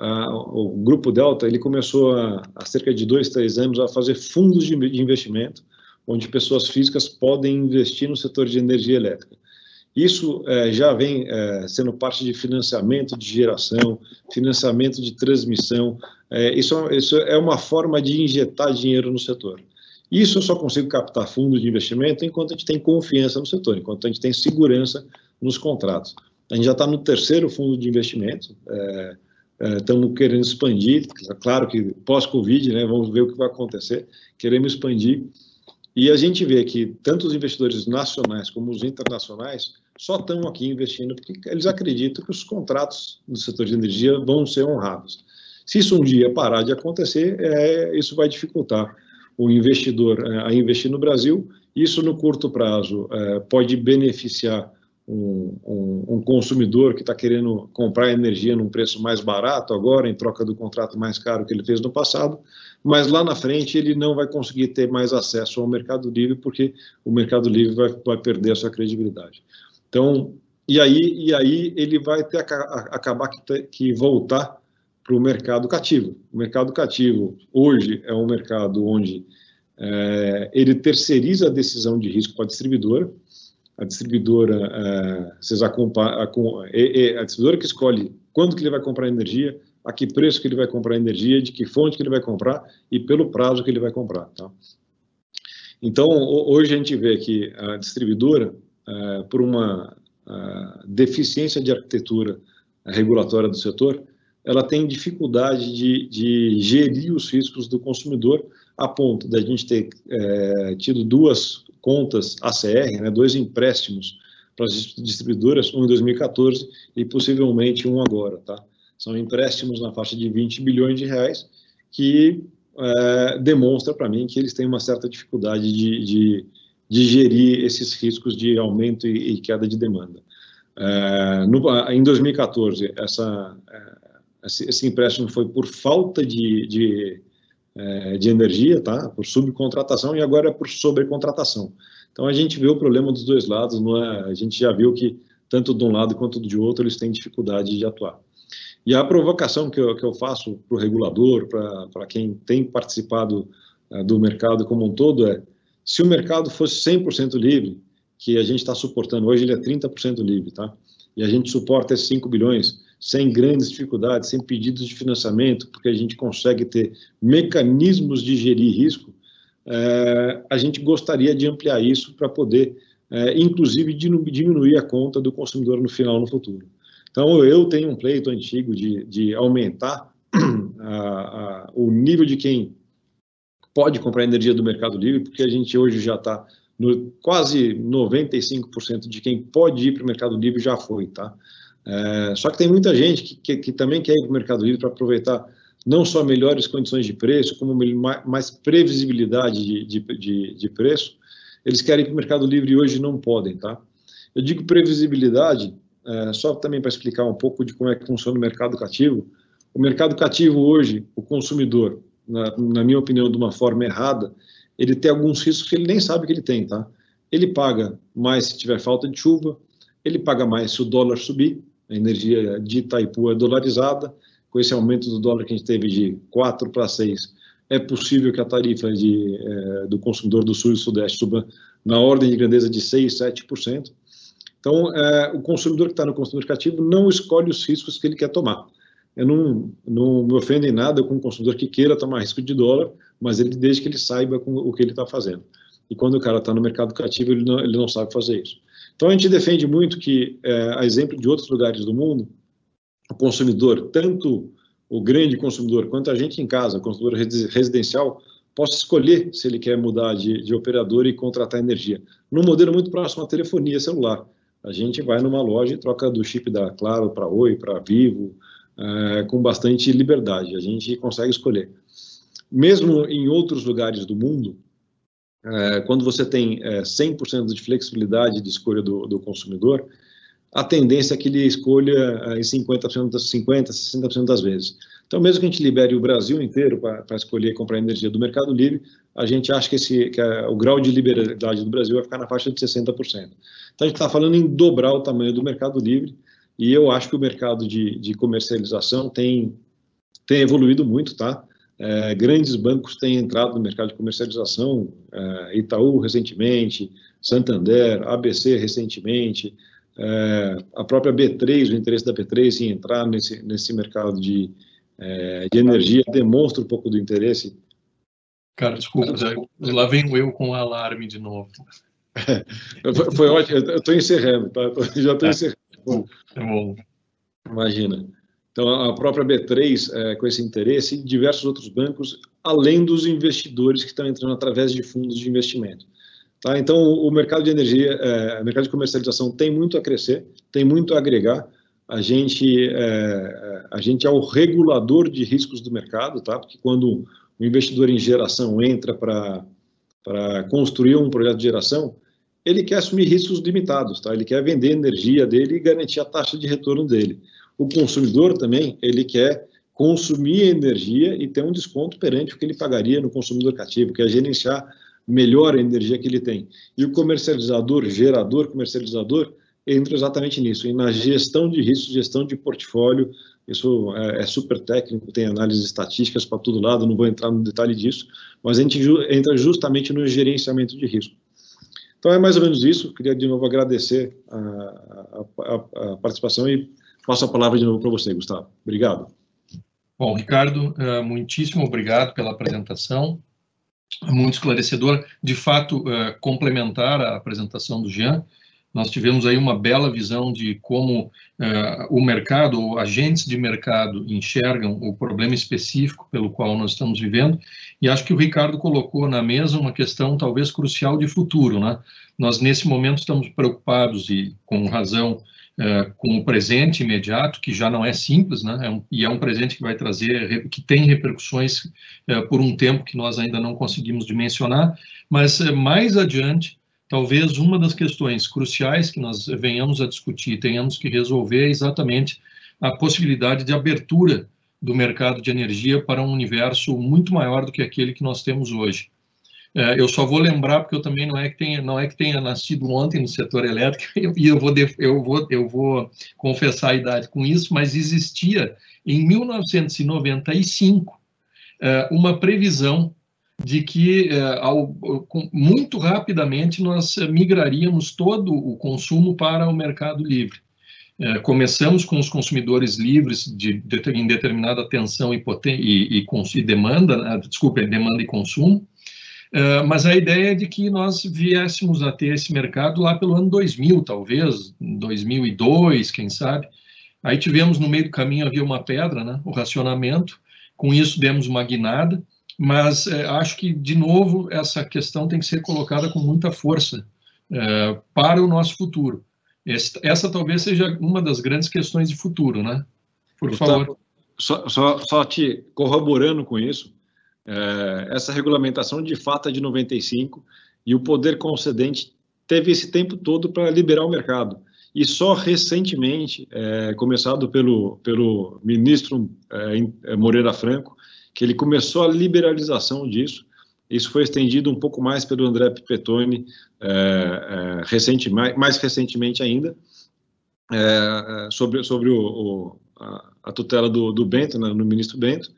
uh, o Grupo Delta ele começou há cerca de dois, três anos a fazer fundos de, de investimento, onde pessoas físicas podem investir no setor de energia elétrica. Isso eh, já vem eh, sendo parte de financiamento de geração, financiamento de transmissão. Eh, isso, isso é uma forma de injetar dinheiro no setor. Isso eu só consigo captar fundos de investimento enquanto a gente tem confiança no setor, enquanto a gente tem segurança nos contratos. A gente já está no terceiro fundo de investimento, é, é, estamos querendo expandir, claro que pós-Covid, né, vamos ver o que vai acontecer, queremos expandir, e a gente vê que tanto os investidores nacionais como os internacionais só estão aqui investindo porque eles acreditam que os contratos do setor de energia vão ser honrados. Se isso um dia parar de acontecer, é, isso vai dificultar o investidor é, a investir no Brasil. Isso, no curto prazo, é, pode beneficiar um, um, um consumidor que está querendo comprar energia num preço mais barato agora, em troca do contrato mais caro que ele fez no passado, mas lá na frente ele não vai conseguir ter mais acesso ao mercado livre, porque o mercado livre vai, vai perder a sua credibilidade. Então, e aí, e aí ele vai ter acabar que, ter, que voltar para o mercado cativo. O mercado cativo hoje é um mercado onde é, ele terceiriza a decisão de risco para a distribuidora. A distribuidora, é, vocês acompanham, a, a, a distribuidora que escolhe quando que ele vai comprar energia, a que preço que ele vai comprar energia, de que fonte que ele vai comprar e pelo prazo que ele vai comprar. Tá? Então, hoje a gente vê que a distribuidora, é, por uma deficiência de arquitetura regulatória do setor, ela tem dificuldade de, de gerir os riscos do consumidor, a ponto da gente ter é, tido duas contas ACR, né, dois empréstimos para as distribuidoras, um em 2014 e possivelmente um agora. Tá? São empréstimos na faixa de 20 bilhões de reais, que é, demonstra para mim que eles têm uma certa dificuldade de, de, de gerir esses riscos de aumento e, e queda de demanda. É, no, em 2014, essa, é, esse, empréstimo foi por falta de, de, é, de energia, tá? por subcontratação, e agora é por sobrecontratação. Então, a gente vê o problema dos dois lados, não é? a gente já viu que, tanto de um lado quanto de outro, eles têm dificuldade de atuar. E a provocação que eu, que eu faço para o regulador, para quem tem participado é, do mercado como um todo, é: se o mercado fosse 100% livre, que a gente está suportando hoje, ele é 30% livre, tá? E a gente suporta esses 5 bilhões sem grandes dificuldades, sem pedidos de financiamento, porque a gente consegue ter mecanismos de gerir risco, é, a gente gostaria de ampliar isso para poder, é, inclusive, diminuir a conta do consumidor no final, no futuro. Então, eu tenho um pleito antigo de, de aumentar a, a, o nível de quem pode comprar energia do Mercado Livre, porque a gente hoje já está no, quase 95% de quem pode ir para o Mercado Livre já foi, tá? É, só que tem muita gente que, que, que também quer ir para o Mercado Livre para aproveitar não só melhores condições de preço, como mais previsibilidade de, de, de, de preço. Eles querem para o Mercado Livre hoje não podem, tá? Eu digo previsibilidade, é, só também para explicar um pouco de como é que funciona o mercado cativo. O mercado cativo hoje, o consumidor, na, na minha opinião, de uma forma errada, ele tem alguns riscos que ele nem sabe que ele tem, tá? Ele paga mais se tiver falta de chuva, ele paga mais se o dólar subir, a energia de Itaipu é dolarizada, com esse aumento do dólar que a gente teve de 4 para 6, é possível que a tarifa de, é, do consumidor do Sul e Sudeste suba na ordem de grandeza de 6, 7%. Então, é, o consumidor que está no consumidor cativo não escolhe os riscos que ele quer tomar. Eu não, não me ofendo em nada com um consumidor que queira tomar risco de dólar, mas ele desde que ele saiba o que ele está fazendo. E quando o cara está no mercado cativo, ele não, ele não sabe fazer isso. Então, a gente defende muito que, é, a exemplo de outros lugares do mundo, o consumidor, tanto o grande consumidor quanto a gente em casa, consumidor residencial, possa escolher se ele quer mudar de, de operador e contratar energia. Num modelo muito próximo à telefonia celular. A gente vai numa loja e troca do chip da Claro para Oi, para Vivo, é, com bastante liberdade. A gente consegue escolher. Mesmo em outros lugares do mundo, é, quando você tem é, 100% de flexibilidade de escolha do, do, consumidor, a tendência é que ele escolha é, em 50%, 50%, 60% das vezes. Então, mesmo que a gente libere o Brasil inteiro para escolher comprar energia do Mercado Livre, a gente acha que, esse, que a, o grau de liberalidade do Brasil vai ficar na faixa de 60%. Então, a gente está falando em dobrar o tamanho do Mercado Livre, e eu acho que o mercado de, de comercialização tem, tem evoluído muito, tá? É, grandes bancos têm entrado no mercado de comercialização, é, Itaú recentemente, Santander, ABC recentemente, é, a própria B3, o interesse da B3 em entrar nesse, nesse mercado de, é, de energia demonstra um pouco do interesse. Cara, desculpa, lá venho eu com o alarme de novo. foi, ótimo, eu estou encerrando, tá? já estou é. encerrando. É bom. Imagina. Então, a própria B3, é, com esse interesse, e diversos outros bancos, além dos investidores que estão entrando através de fundos de investimento. Tá? Então, o mercado de energia, é, o mercado de comercialização tem muito a crescer, tem muito a agregar. A gente, é, a gente é o regulador de riscos do mercado, tá? porque quando o investidor em geração entra para construir um projeto de geração, ele quer assumir riscos limitados, tá? Ele quer vender a energia dele e garantir a taxa de retorno dele. O consumidor também, ele quer consumir energia e ter um desconto perante o que ele pagaria no consumidor cativo, que é gerenciar melhor a energia que ele tem. E o comercializador, gerador, comercializador, entra exatamente nisso, e na gestão de riscos, gestão de portfólio, isso é, é super técnico, tem análises estatísticas para todo lado, não vou entrar no detalhe disso, mas a gente ju entra justamente no gerenciamento de risco. Então é mais ou menos isso, queria de novo agradecer a, a, a participação e passo a palavra de novo para você, Gustavo. Obrigado. Bom, Ricardo, é, muitíssimo obrigado pela apresentação, muito esclarecedor. De fato, é, complementar a apresentação do Jean, nós tivemos aí uma bela visão de como uh, o mercado, agentes de mercado enxergam o problema específico pelo qual nós estamos vivendo, e acho que o Ricardo colocou na mesa uma questão talvez crucial de futuro, né? Nós, nesse momento, estamos preocupados, e com razão, uh, com o presente imediato, que já não é simples, né? É um, e é um presente que vai trazer, que tem repercussões uh, por um tempo que nós ainda não conseguimos dimensionar, mas mais adiante, talvez uma das questões cruciais que nós venhamos a discutir, tenhamos que resolver é exatamente a possibilidade de abertura do mercado de energia para um universo muito maior do que aquele que nós temos hoje. É, eu só vou lembrar porque eu também não é que tenha não é que tenha nascido ontem no setor elétrico e eu vou eu vou eu vou confessar a idade com isso, mas existia em 1995 é, uma previsão de que é, muito rapidamente nós migraríamos todo o consumo para o mercado livre. Começamos com os consumidores livres de, em determinada tensão e, e, e, e demanda, né, desculpa, demanda e consumo, é, mas a ideia é de que nós viéssemos a ter esse mercado lá pelo ano 2000, talvez, 2002, quem sabe. Aí tivemos no meio do caminho havia uma pedra, né, o racionamento, com isso demos uma guinada, mas é, acho que, de novo, essa questão tem que ser colocada com muita força é, para o nosso futuro. Essa, essa, talvez seja uma das grandes questões de futuro, né? Por favor. Só, só, só te corroborando com isso, é, essa regulamentação de fato é de 95 e o poder concedente teve esse tempo todo para liberar o mercado. E só recentemente, é, começado pelo, pelo ministro é, Moreira Franco, que ele começou a liberalização disso. Isso foi estendido um pouco mais pelo André Pipetoni, é, é, recente, mais, mais, recentemente ainda, é, é, sobre, sobre o, o, a, a, tutela do, do Bento, né, no ministro Bento,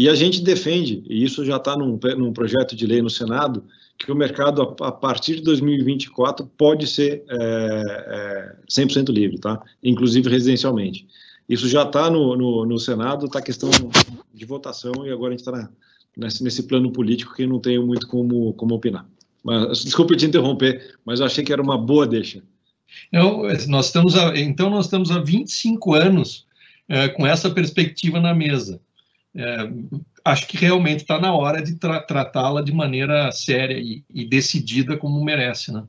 e a gente defende, e isso já está num, num, projeto de lei no Senado, que o mercado, a, a partir de 2024, pode ser é, é, 100% livre, tá? inclusive residencialmente. Isso já está no, no, no, Senado, está questão de votação e agora a gente está nesse, nesse, plano político que não tenho muito como, como opinar. Mas, desculpe te interromper, mas eu achei que era uma boa deixa. Não, nós estamos a, então, nós estamos há 25 anos é, com essa perspectiva na mesa. É, acho que realmente está na hora de tra tratá-la de maneira séria e, e, decidida como merece, né?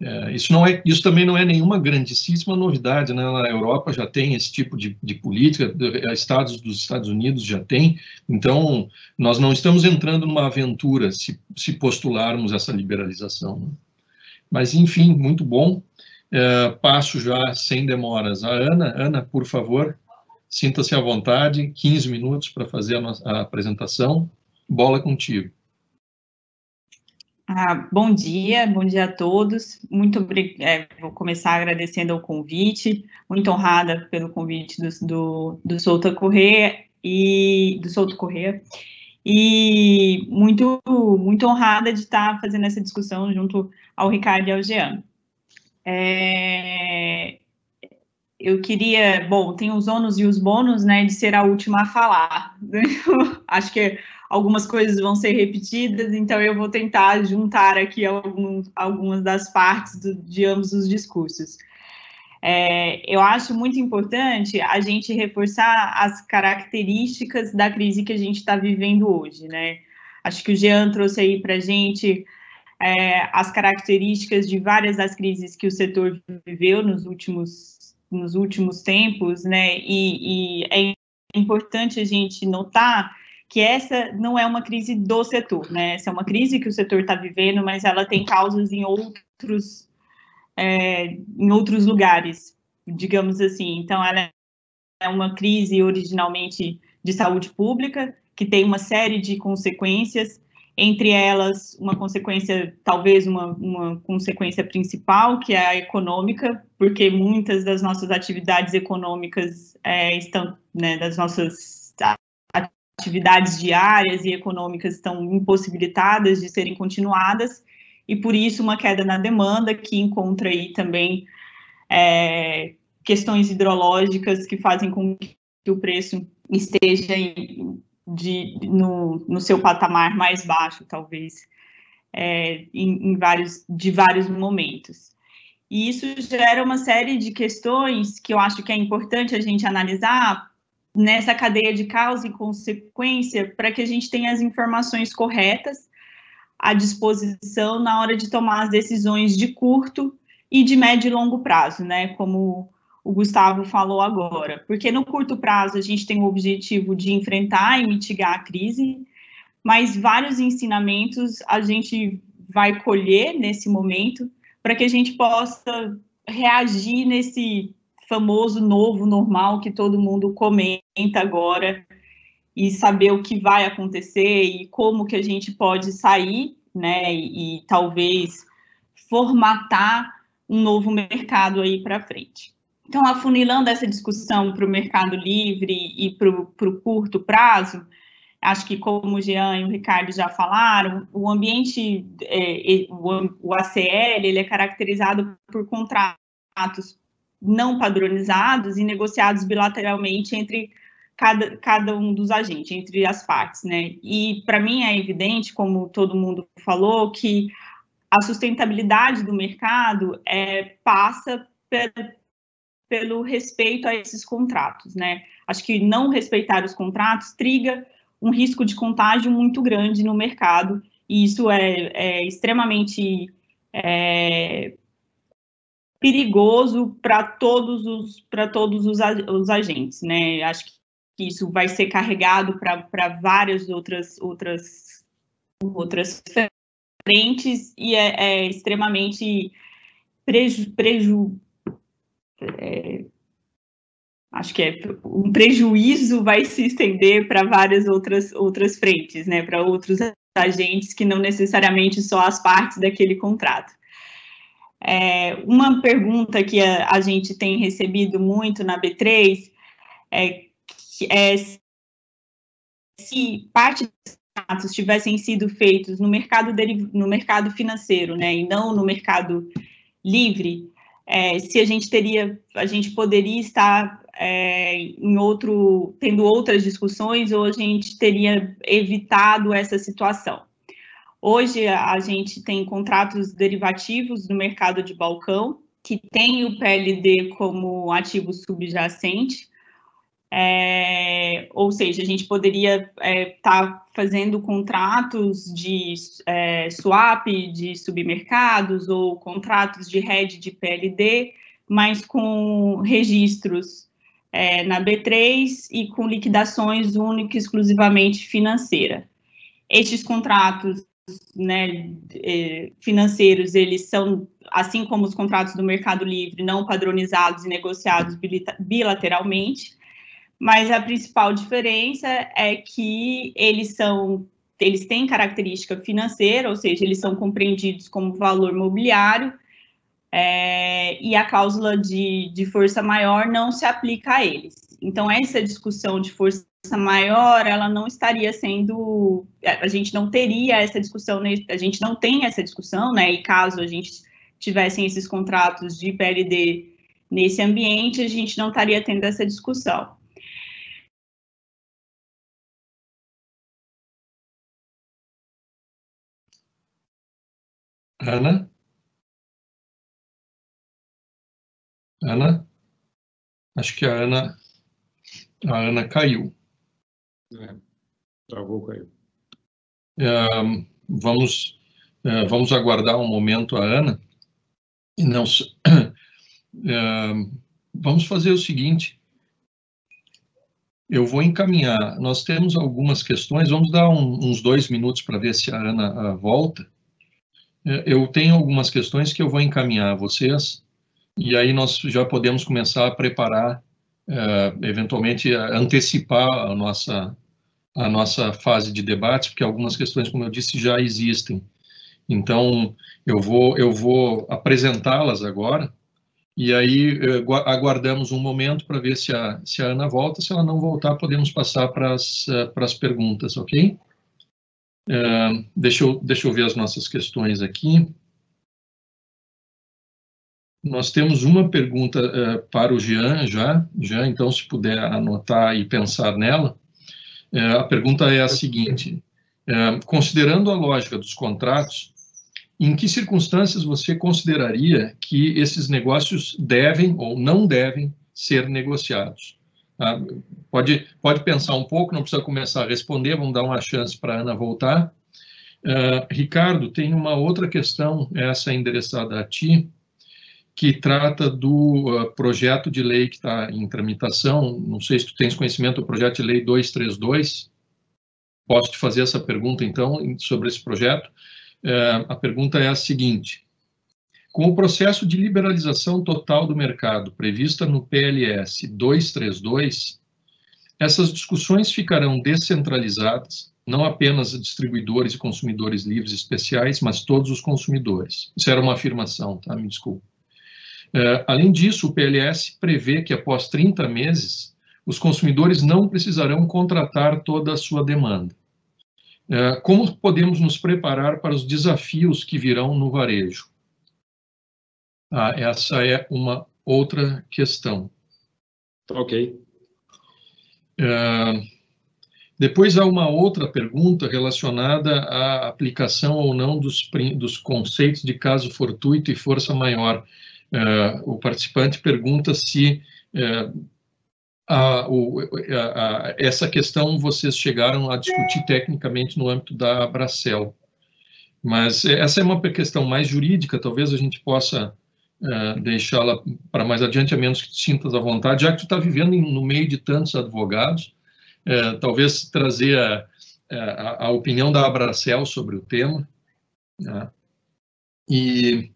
É, isso, não é, isso também não é nenhuma grandíssima novidade, né? A Europa já tem esse tipo de, de política, estados dos Estados Unidos já tem, então nós não estamos entrando numa aventura se, se postularmos essa liberalização. Né? Mas, enfim, muito bom. É, passo já sem demoras a Ana. Ana, por favor, sinta-se à vontade, 15 minutos para fazer a, nossa, a apresentação. Bola contigo. Ah, bom dia, bom dia a todos. Muito. É, vou começar agradecendo o convite, muito honrada pelo convite do, do, do Souto Correia e do Souto Correia e muito muito honrada de estar fazendo essa discussão junto ao Ricardo e ao Jean. É, eu queria, bom, tem os ônus e os bônus, né, de ser a última a falar. Acho que algumas coisas vão ser repetidas, então eu vou tentar juntar aqui algum, algumas das partes do, de ambos os discursos. É, eu acho muito importante a gente reforçar as características da crise que a gente está vivendo hoje, né? Acho que o Jean trouxe aí para a gente é, as características de várias das crises que o setor viveu nos últimos, nos últimos tempos, né? E, e é importante a gente notar que essa não é uma crise do setor, né? Essa é uma crise que o setor está vivendo, mas ela tem causas em outros, é, em outros lugares, digamos assim. Então, ela é uma crise originalmente de saúde pública, que tem uma série de consequências, entre elas uma consequência, talvez uma, uma consequência principal, que é a econômica, porque muitas das nossas atividades econômicas é, estão, né, das nossas atividades diárias e econômicas estão impossibilitadas de serem continuadas, e por isso uma queda na demanda, que encontra aí também é, questões hidrológicas que fazem com que o preço esteja de, no, no seu patamar mais baixo, talvez, é, em, em, vários, de vários momentos. E isso gera uma série de questões que eu acho que é importante a gente analisar nessa cadeia de causa e consequência para que a gente tenha as informações corretas à disposição na hora de tomar as decisões de curto e de médio e longo prazo, né? Como o Gustavo falou agora, porque no curto prazo a gente tem o objetivo de enfrentar e mitigar a crise, mas vários ensinamentos a gente vai colher nesse momento para que a gente possa reagir nesse famoso novo normal que todo mundo comenta agora e saber o que vai acontecer e como que a gente pode sair, né, e, e talvez formatar um novo mercado aí para frente. Então, afunilando essa discussão para o mercado livre e para o curto prazo, acho que como o Jean e o Ricardo já falaram, o ambiente, é, o, ACL, ele é caracterizado por contratos não padronizados e negociados bilateralmente entre cada, cada um dos agentes, entre as partes, né? E para mim é evidente, como todo mundo falou, que a sustentabilidade do mercado é, passa pelo respeito a esses contratos, né? Acho que não respeitar os contratos triga um risco de contágio muito grande no mercado, e isso é, é extremamente é, perigoso para todos os para todos os, os, agentes, né? Acho que isso vai ser carregado para várias outras outras outras frentes e é, é extremamente preju, preju é, acho que é um prejuízo vai se estender para várias outras outras frentes, né, para outros agentes que não necessariamente só as partes daquele contrato. É, uma pergunta que a, a, gente tem recebido muito na B3 é, é se parte dos contratos tivessem sido feitos no mercado, no mercado financeiro, né, e não no mercado livre, é, se a gente teria, a gente poderia estar é, em outro, tendo outras discussões ou a gente teria evitado essa situação. Hoje a gente tem contratos derivativos no mercado de balcão que tem o PLD como ativo subjacente, é, ou seja, a gente poderia estar é, tá fazendo contratos de é, swap de submercados ou contratos de hedge de PLD, mas com registros é, na B3 e com liquidações única e exclusivamente financeira. Estes contratos né, é, financeiros, eles são, assim como os contratos do Mercado Livre, não padronizados e negociados bilateralmente, mas a principal diferença é que eles são eles têm característica financeira, ou seja, eles são compreendidos como valor mobiliário, é, e a cláusula de, de força maior não se aplica a eles. Então, essa discussão de força maior, ela não estaria sendo, a gente não teria essa discussão, né, a gente não tem essa discussão, né, e caso a gente tivessem esses contratos de PLD nesse ambiente, a gente não estaria tendo essa discussão. Ana? Ana? Acho que a Ana, a Ana caiu. É, travou, caiu. É, vamos, é, vamos aguardar um momento a Ana. E não, é, vamos fazer o seguinte. eu vou encaminhar. Nós temos algumas questões, vamos dar um, uns dois minutos para ver se a Ana volta. É, eu tenho algumas questões que eu vou encaminhar a vocês, e aí nós já podemos começar a preparar, é, eventualmente antecipar a nossa, a nossa fase de debate, porque algumas questões, como eu disse, já existem. Então, eu vou, eu vou apresentá-las agora, e aí eh, aguardamos um momento para ver se a, se a Ana volta. Se ela não voltar, podemos passar para as, eh, para as perguntas, ok? Uh, deixa, eu, deixa eu ver as nossas questões aqui. Nós temos uma pergunta uh, para o Jean já, já, então se puder anotar e pensar nela. Uh, a pergunta é a seguinte: considerando a lógica dos contratos, em que circunstâncias você consideraria que esses negócios devem ou não devem ser negociados? Ah, pode, pode pensar um pouco, não precisa começar a responder, vamos dar uma chance para a Ana voltar. Uh, Ricardo, tem uma outra questão, essa é endereçada a ti, que trata do uh, projeto de lei que está em tramitação. Não sei se tu tens conhecimento do projeto de lei 232. Posso te fazer essa pergunta, então, sobre esse projeto? É, a pergunta é a seguinte: com o processo de liberalização total do mercado prevista no PLS 232, essas discussões ficarão descentralizadas, não apenas a distribuidores e consumidores livres especiais, mas todos os consumidores. Isso era uma afirmação, tá? Me desculpe. É, além disso, o PLS prevê que após 30 meses, os consumidores não precisarão contratar toda a sua demanda. É, como podemos nos preparar para os desafios que virão no varejo? Ah, essa é uma outra questão. Ok. É, depois há uma outra pergunta relacionada à aplicação ou não dos, dos conceitos de caso fortuito e força maior. É, o participante pergunta se a, o, a, a, essa questão vocês chegaram a discutir tecnicamente no âmbito da Abracel. Mas essa é uma questão mais jurídica, talvez a gente possa uh, deixá-la para mais adiante, a menos que te sintas à vontade, já que tu está vivendo no meio de tantos advogados, uh, talvez trazer a, a, a, opinião da Abracel sobre o tema. Né? E,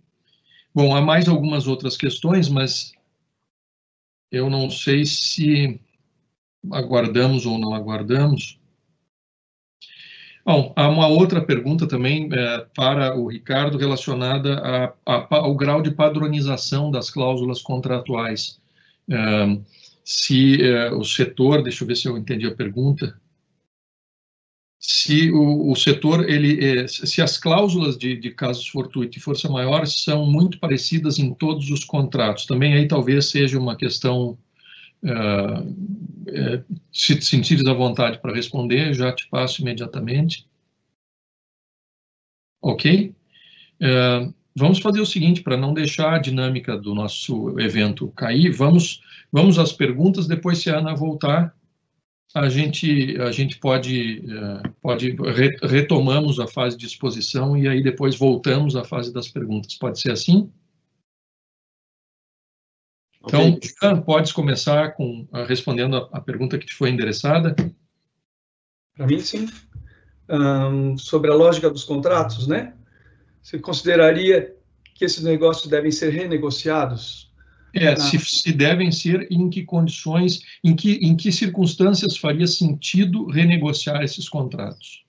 bom, há mais algumas outras questões, mas eu não sei se aguardamos ou não aguardamos. Bom, há uma outra pergunta também é, para o Ricardo relacionada a, a, ao grau de padronização das cláusulas contratuais. É, se é, o setor, deixa eu ver se eu entendi a pergunta, se o, o setor, ele, é, se as cláusulas de, de casos fortuito e força maior são muito parecidas em todos os contratos, também aí talvez seja uma questão, uh, é, se sentires à vontade para responder, já te passo imediatamente. Ok? Uh, vamos fazer o seguinte, para não deixar a dinâmica do nosso evento cair, vamos, vamos às perguntas, depois se a Ana voltar, a gente, a gente pode, é, pode retomamos a fase de exposição e aí depois voltamos à fase das perguntas. Pode ser assim? Então, okay. Jean, podes começar com respondendo a, a, pergunta que te foi endereçada? Para mim, sim. Um, sobre a lógica dos contratos, né? Você consideraria que esses negócios devem ser renegociados? É, se, se, devem ser, em que condições, em que, em que circunstâncias faria sentido renegociar esses contratos?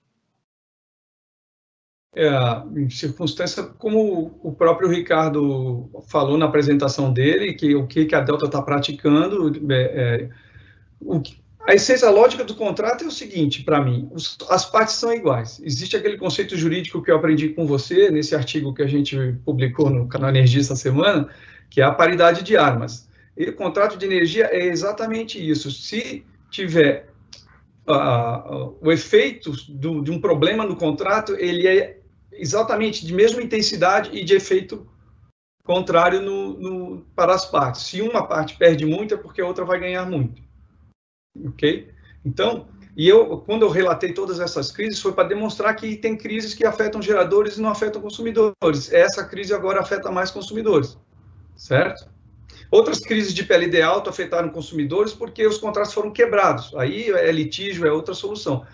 É, em circunstância, como o próprio Ricardo falou na apresentação dele, que o que, a Delta está praticando, é, é, o, a essência lógica do contrato é o seguinte, para mim, os, as partes são iguais. Existe aquele conceito jurídico que eu aprendi com você, nesse artigo que a gente publicou no canal Energia essa semana, que é a paridade de armas. E o contrato de energia é exatamente isso. Se tiver uh, o efeito do, de um problema no contrato, ele é exatamente de mesma intensidade e de efeito contrário no, no, para as partes. Se uma parte perde muito, é porque a outra vai ganhar muito. Ok? Então, e eu, quando eu relatei todas essas crises, foi para demonstrar que tem crises que afetam geradores e não afetam consumidores. Essa crise agora afeta mais consumidores certo? Outras crises de PLD alto afetaram consumidores porque os contratos foram quebrados. Aí é litígio, é outra solução.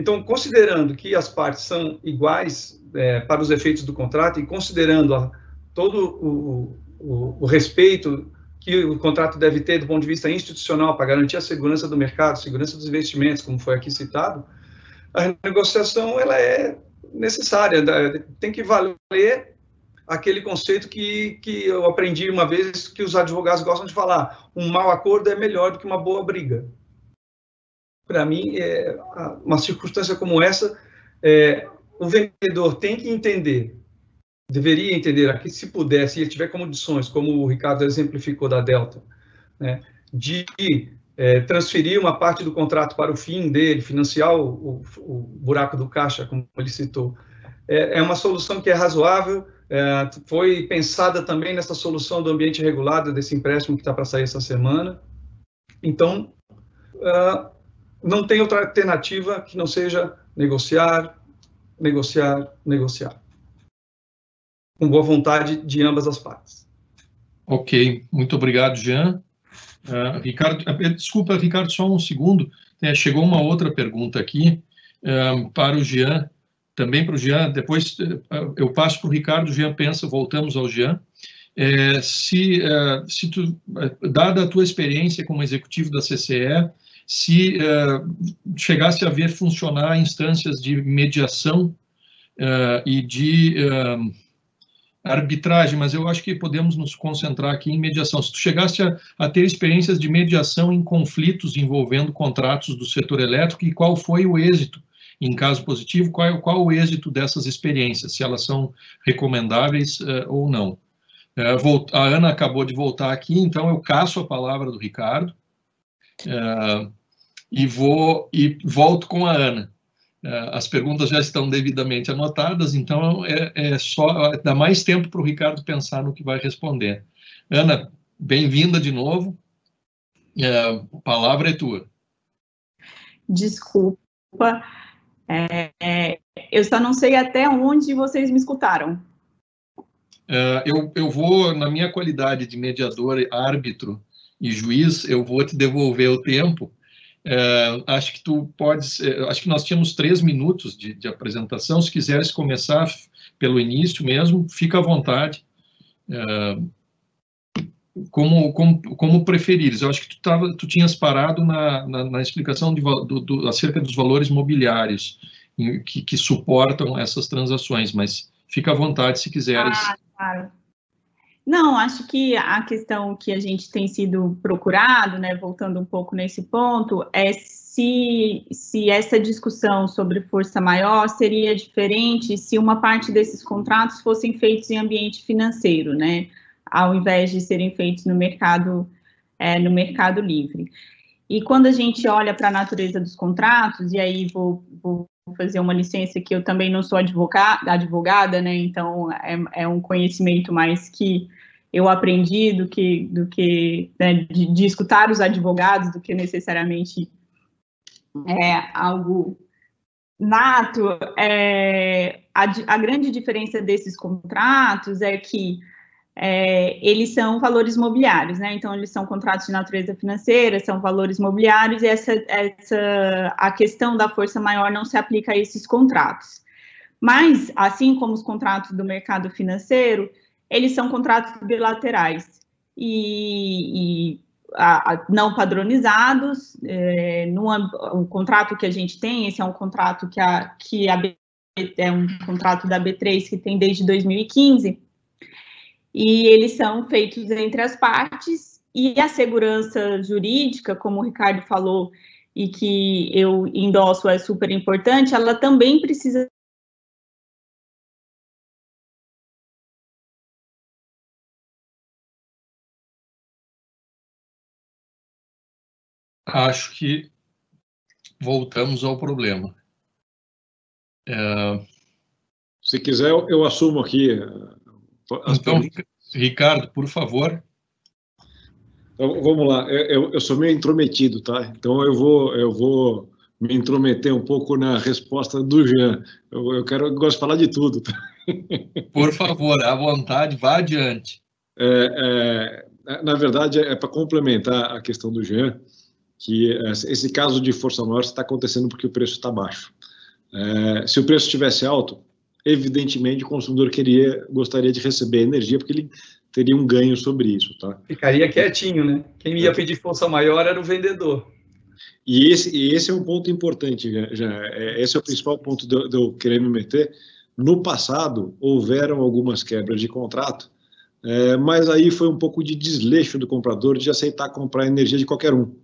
Então, considerando que as partes são iguais é, para os efeitos do contrato e considerando a, todo o, o, o, respeito que o contrato deve ter do ponto de vista institucional para garantir a segurança do mercado, segurança dos investimentos, como foi aqui citado, a negociação ela é necessária, tem que valer aquele conceito que, que eu aprendi uma vez que os advogados gostam de falar: um mau acordo é melhor do que uma boa briga. Para mim, é, uma circunstância como essa, é, o vendedor tem que entender, deveria entender aqui, se puder, se ele tiver condições, como o Ricardo exemplificou da Delta, né, de é, transferir uma parte do contrato para o fim dele, financiar o, o, o buraco do caixa, como ele citou. É, é uma solução que é razoável, é, foi pensada também nessa solução do ambiente regulado, desse empréstimo que está para sair essa semana. Então, uh, não tem outra alternativa que não seja negociar, negociar, negociar. Com boa vontade de ambas as partes. Ok, muito obrigado, Jean. Uh, Ricardo, uh, desculpa, Ricardo, só um segundo. É, chegou uma outra pergunta aqui para o Jean também para o Jean, depois eh, eu passo para o Ricardo, Jean pensa, voltamos ao Jean. É, se, é, se tu, dada a tua experiência como executivo da CCE, se é, chegasse a ver funcionar instâncias de mediação e de arbitragem, mas eu acho que podemos nos concentrar aqui em mediação. Se tu chegasse a, a, ter experiências de mediação em conflitos envolvendo contratos do setor elétrico e qual foi o êxito em caso positivo, qual qual o êxito dessas experiências, se elas são recomendáveis uh, ou não. Uh, a Ana acabou de voltar aqui, então eu caço a palavra do Ricardo uh, e vou e volto com a Ana. as perguntas já estão devidamente anotadas, então é, é só dá mais tempo para o Ricardo pensar no que vai responder. Ana, bem-vinda de novo. a palavra é tua. Desculpa. É, eu só não sei até onde vocês me escutaram. Eu, eu vou, na minha qualidade de mediador, árbitro e juiz, eu vou te devolver o tempo. Uh, acho que tu podes, uh, acho que nós tínhamos três minutos de, de, apresentação. Se quiseres começar pelo início mesmo, fica à vontade. Uh, como, como, como preferires. Eu acho que tu, tava, tu tinhas parado na, na, na explicação de, do, do, acerca dos valores mobiliários que, que, suportam essas transações, mas fica à vontade se quiseres. Ah, claro. Não, acho que a questão que a gente tem sido procurado, né, voltando um pouco nesse ponto, é se, se essa discussão sobre força maior seria diferente se uma parte desses contratos fossem feitos em ambiente financeiro, né? ao invés de serem feitos no mercado, é, no mercado livre. E quando a gente olha para a natureza dos contratos, e aí vou, vou, fazer uma licença que eu também não sou advogada, advogada né? Então é, é um conhecimento mais que eu aprendi do que, do que né, de, de, escutar os advogados, do que necessariamente é, algo nato. É, a, a grande diferença desses contratos é que é, eles são valores mobiliários, né? Então, eles são contratos de natureza financeira, são valores mobiliários, e essa, essa, a questão da força maior não se aplica a esses contratos. Mas, assim como os contratos do mercado financeiro, eles são contratos bilaterais e, e a, a, não padronizados. É, o contrato que a gente tem, esse é um contrato que a, que a é um contrato da B3 que tem desde 2015 e eles são feitos entre as partes, e a segurança jurídica, como o Ricardo falou, e que eu endosso é super importante, ela também precisa Acho que voltamos ao problema. É... Se quiser, eu assumo aqui então, Ricardo, por favor. Então, vamos lá. Eu, eu, sou meio intrometido, tá? Então eu vou, eu vou me intrometer um pouco na resposta do Jean. Eu, eu quero, eu gosto de falar de tudo. Tá? Por favor, à vontade, vá adiante. É, é, É, na verdade, é para complementar a questão do Jean, que esse caso de força maior está acontecendo porque o preço está baixo. É, se o preço estivesse alto, evidentemente o consumidor queria, gostaria de receber energia porque ele teria um ganho sobre isso, tá? Ficaria quietinho, né? Quem ia pedir força maior era o vendedor. E esse, e esse é um ponto importante, já, é, esse é o principal ponto de, de eu querer me meter. No passado, houveram algumas quebras de contrato, é, mas aí foi um pouco de desleixo do comprador de aceitar comprar energia de qualquer um.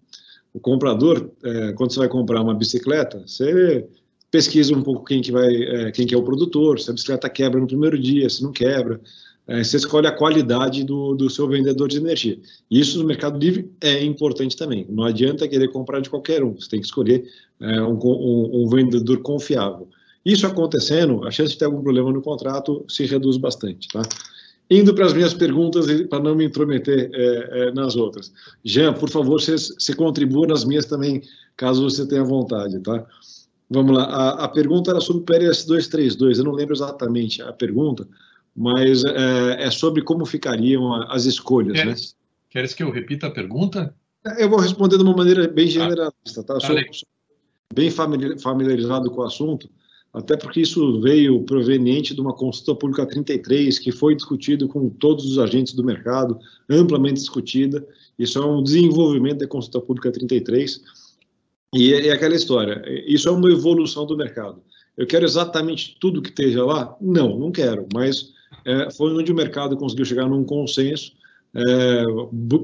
O comprador, é, quando você vai comprar uma bicicleta, você pesquisa um pouco quem que vai, é, quem que é o produtor, se a bicicleta quebra no primeiro dia, se não quebra, é, você escolhe a qualidade do, do seu vendedor de energia. Isso no Mercado Livre é importante também. Não adianta querer comprar de qualquer um, você tem que escolher é, um, um, um, vendedor confiável. Isso acontecendo, a chance de ter algum problema no contrato se reduz bastante. Tá? Indo para as minhas perguntas, para não me intrometer é, é, nas outras. Jean, por favor, você, você contribua nas minhas também, caso você tenha vontade. Tá? Vamos lá, a, a pergunta era sobre o PRS 232, eu não lembro exatamente a pergunta, mas é, é sobre como ficariam as escolhas, né? queres, né? Queres que eu repita a pergunta? Eu vou responder de uma maneira bem generalista, tá? Sou, sou bem familiarizado com o assunto, até porque isso veio proveniente de uma consulta pública 33, que foi discutido com todos os agentes do mercado, amplamente discutida. Isso é um desenvolvimento da consulta pública 33. E é, é aquela história, isso é uma evolução do mercado. Eu quero exatamente tudo que esteja lá? Não, não quero, mas é, foi onde o mercado conseguiu chegar num consenso é,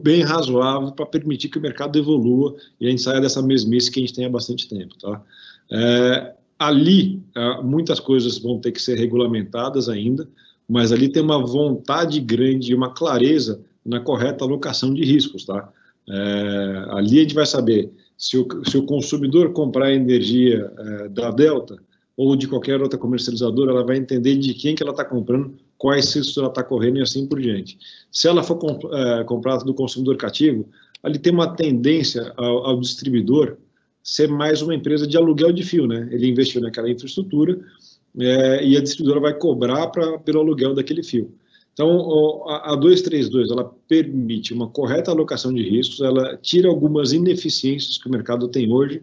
bem razoável para permitir que o mercado evolua e a gente saia dessa mesmice que a gente tem há bastante tempo. Tá? É, ali, é, muitas coisas vão ter que ser regulamentadas ainda, mas ali tem uma vontade grande e uma clareza na correta alocação de riscos. Tá? É, ali a gente vai saber se o, se o consumidor comprar energia é, da Delta ou de qualquer outra comercializadora, ela vai entender de quem que ela está comprando, quais riscos ela está correndo e assim por diante. Se ela for comp é, comprada do consumidor cativo, ali tem uma tendência ao, ao, distribuidor ser mais uma empresa de aluguel de fio, né? Ele investiu naquela infraestrutura é, e a distribuidora vai cobrar pra, pelo aluguel daquele fio. Então, a 232, ela permite uma correta alocação de riscos, ela tira algumas ineficiências que o mercado tem hoje,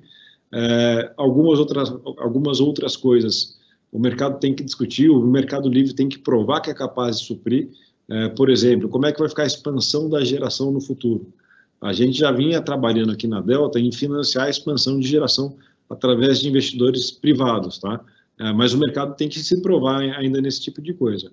é, algumas, outras, algumas outras coisas o mercado tem que discutir, o mercado livre tem que provar que é capaz de suprir. É, por exemplo, como é que vai ficar a expansão da geração no futuro? A gente já vinha trabalhando aqui na Delta em financiar a expansão de geração através de investidores privados, tá? É, mas o mercado tem que se provar ainda nesse tipo de coisa.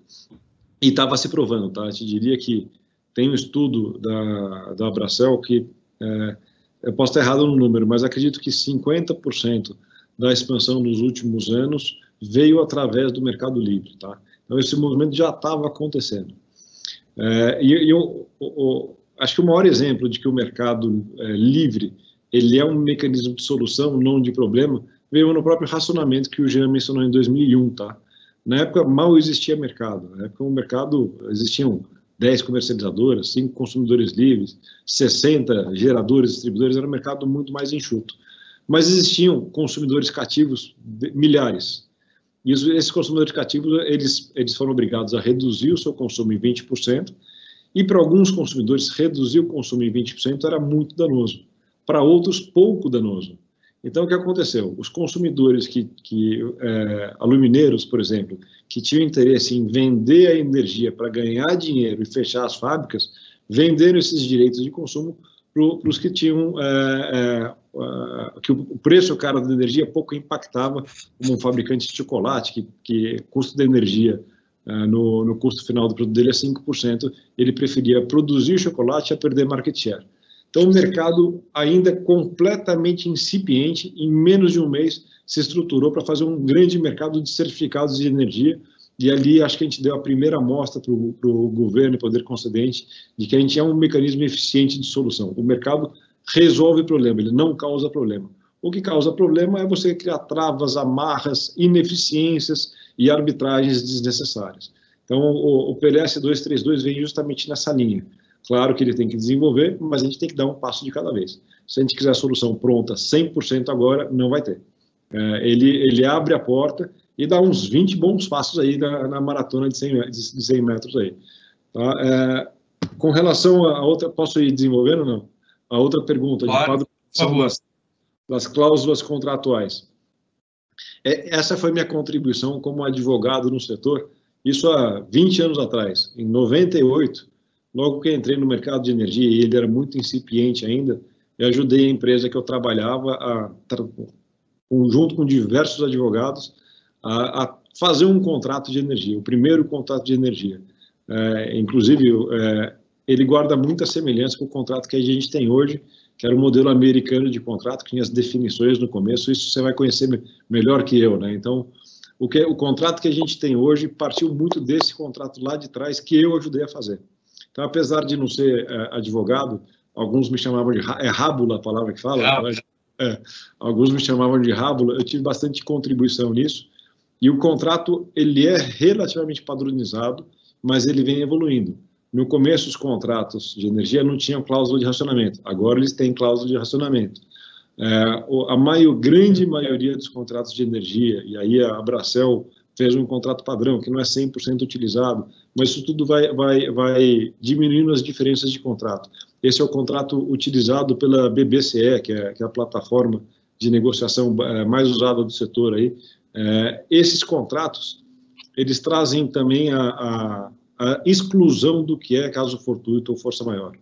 E estava se provando, tá? Eu te diria que tem um estudo da, da Abracel que, é, eu posso estar errado no número, mas acredito que 50% da expansão nos últimos anos veio através do mercado livre, tá? Então, esse movimento já estava acontecendo. É, e eu, acho que o maior exemplo de que o mercado é, livre ele é um mecanismo de solução, não de problema, veio no próprio racionamento que o Jean mencionou em 2001, tá? Na época mal existia mercado. Na época o mercado existiam 10 comercializadoras, 5 consumidores livres, 60 geradores, distribuidores, era um mercado muito mais enxuto. Mas existiam consumidores cativos, milhares. E esses consumidores cativos, eles, eles foram obrigados a reduzir o seu consumo em 20%, e para alguns consumidores, reduzir o consumo em 20% era muito danoso. Para outros, pouco danoso. Então, o que aconteceu? Os consumidores que, que é, alumineiros, por exemplo, que tinham interesse em vender a energia para ganhar dinheiro e fechar as fábricas, venderam esses direitos de consumo para os que tinham é, é, que o preço caro da energia pouco impactava, como um fabricante de chocolate, que, que custo da energia é, no, no custo final do produto dele é 5%, ele preferia produzir o chocolate a perder market share. Então, o mercado ainda completamente incipiente, em menos de um mês, se estruturou para fazer um grande mercado de certificados de energia. E ali acho que a gente deu a primeira amostra para o governo e poder concedente de que a gente é um mecanismo eficiente de solução. O mercado resolve problema, ele não causa problema. O que causa problema é você criar travas, amarras, ineficiências e arbitragens desnecessárias. Então, o, o PLS 232 vem justamente nessa linha. Claro que ele tem que desenvolver, mas a gente tem que dar um passo de cada vez. Se a gente quiser a solução pronta 100% agora, não vai ter. É, ele, ele abre a porta e dá uns 20 bons passos aí na, na maratona de 100, de 100 metros aí. Tá? É, com relação a outra, posso ir desenvolvendo ou não? A outra pergunta, de quadro das, das cláusulas contratuais. É, essa foi minha contribuição como advogado no setor, isso há 20 anos atrás. Em 98, logo que entrei no mercado de energia, e ele era muito incipiente ainda, eu ajudei a empresa que eu trabalhava, a, junto com diversos advogados, a, a fazer um contrato de energia, o primeiro contrato de energia. É, inclusive, é, ele guarda muita semelhança com o contrato que a gente tem hoje, que era o modelo americano de contrato, que tinha as definições no começo, isso você vai conhecer melhor que eu, né? Então, o, que, o contrato que a gente tem hoje partiu muito desse contrato lá de trás que eu ajudei a fazer. Então, apesar de não ser é, advogado, alguns me chamavam de é rábula a palavra que fala, mas, é, alguns me chamavam de rábula, eu tive bastante contribuição nisso. E o contrato ele é relativamente padronizado, mas ele vem evoluindo. No começo, os contratos de energia não tinham cláusula de racionamento. Agora, eles têm cláusula de racionamento. É, a maior, grande maioria dos contratos de energia, e aí a Abracel fez um contrato padrão, que não é 100% utilizado, mas isso tudo vai, vai, vai diminuindo as diferenças de contrato. Esse é o contrato utilizado pela BBCE, que é, que é a plataforma de negociação é, mais usada do setor aí. É, esses contratos, eles trazem também a, a a exclusão do que é caso fortuito ou força maior.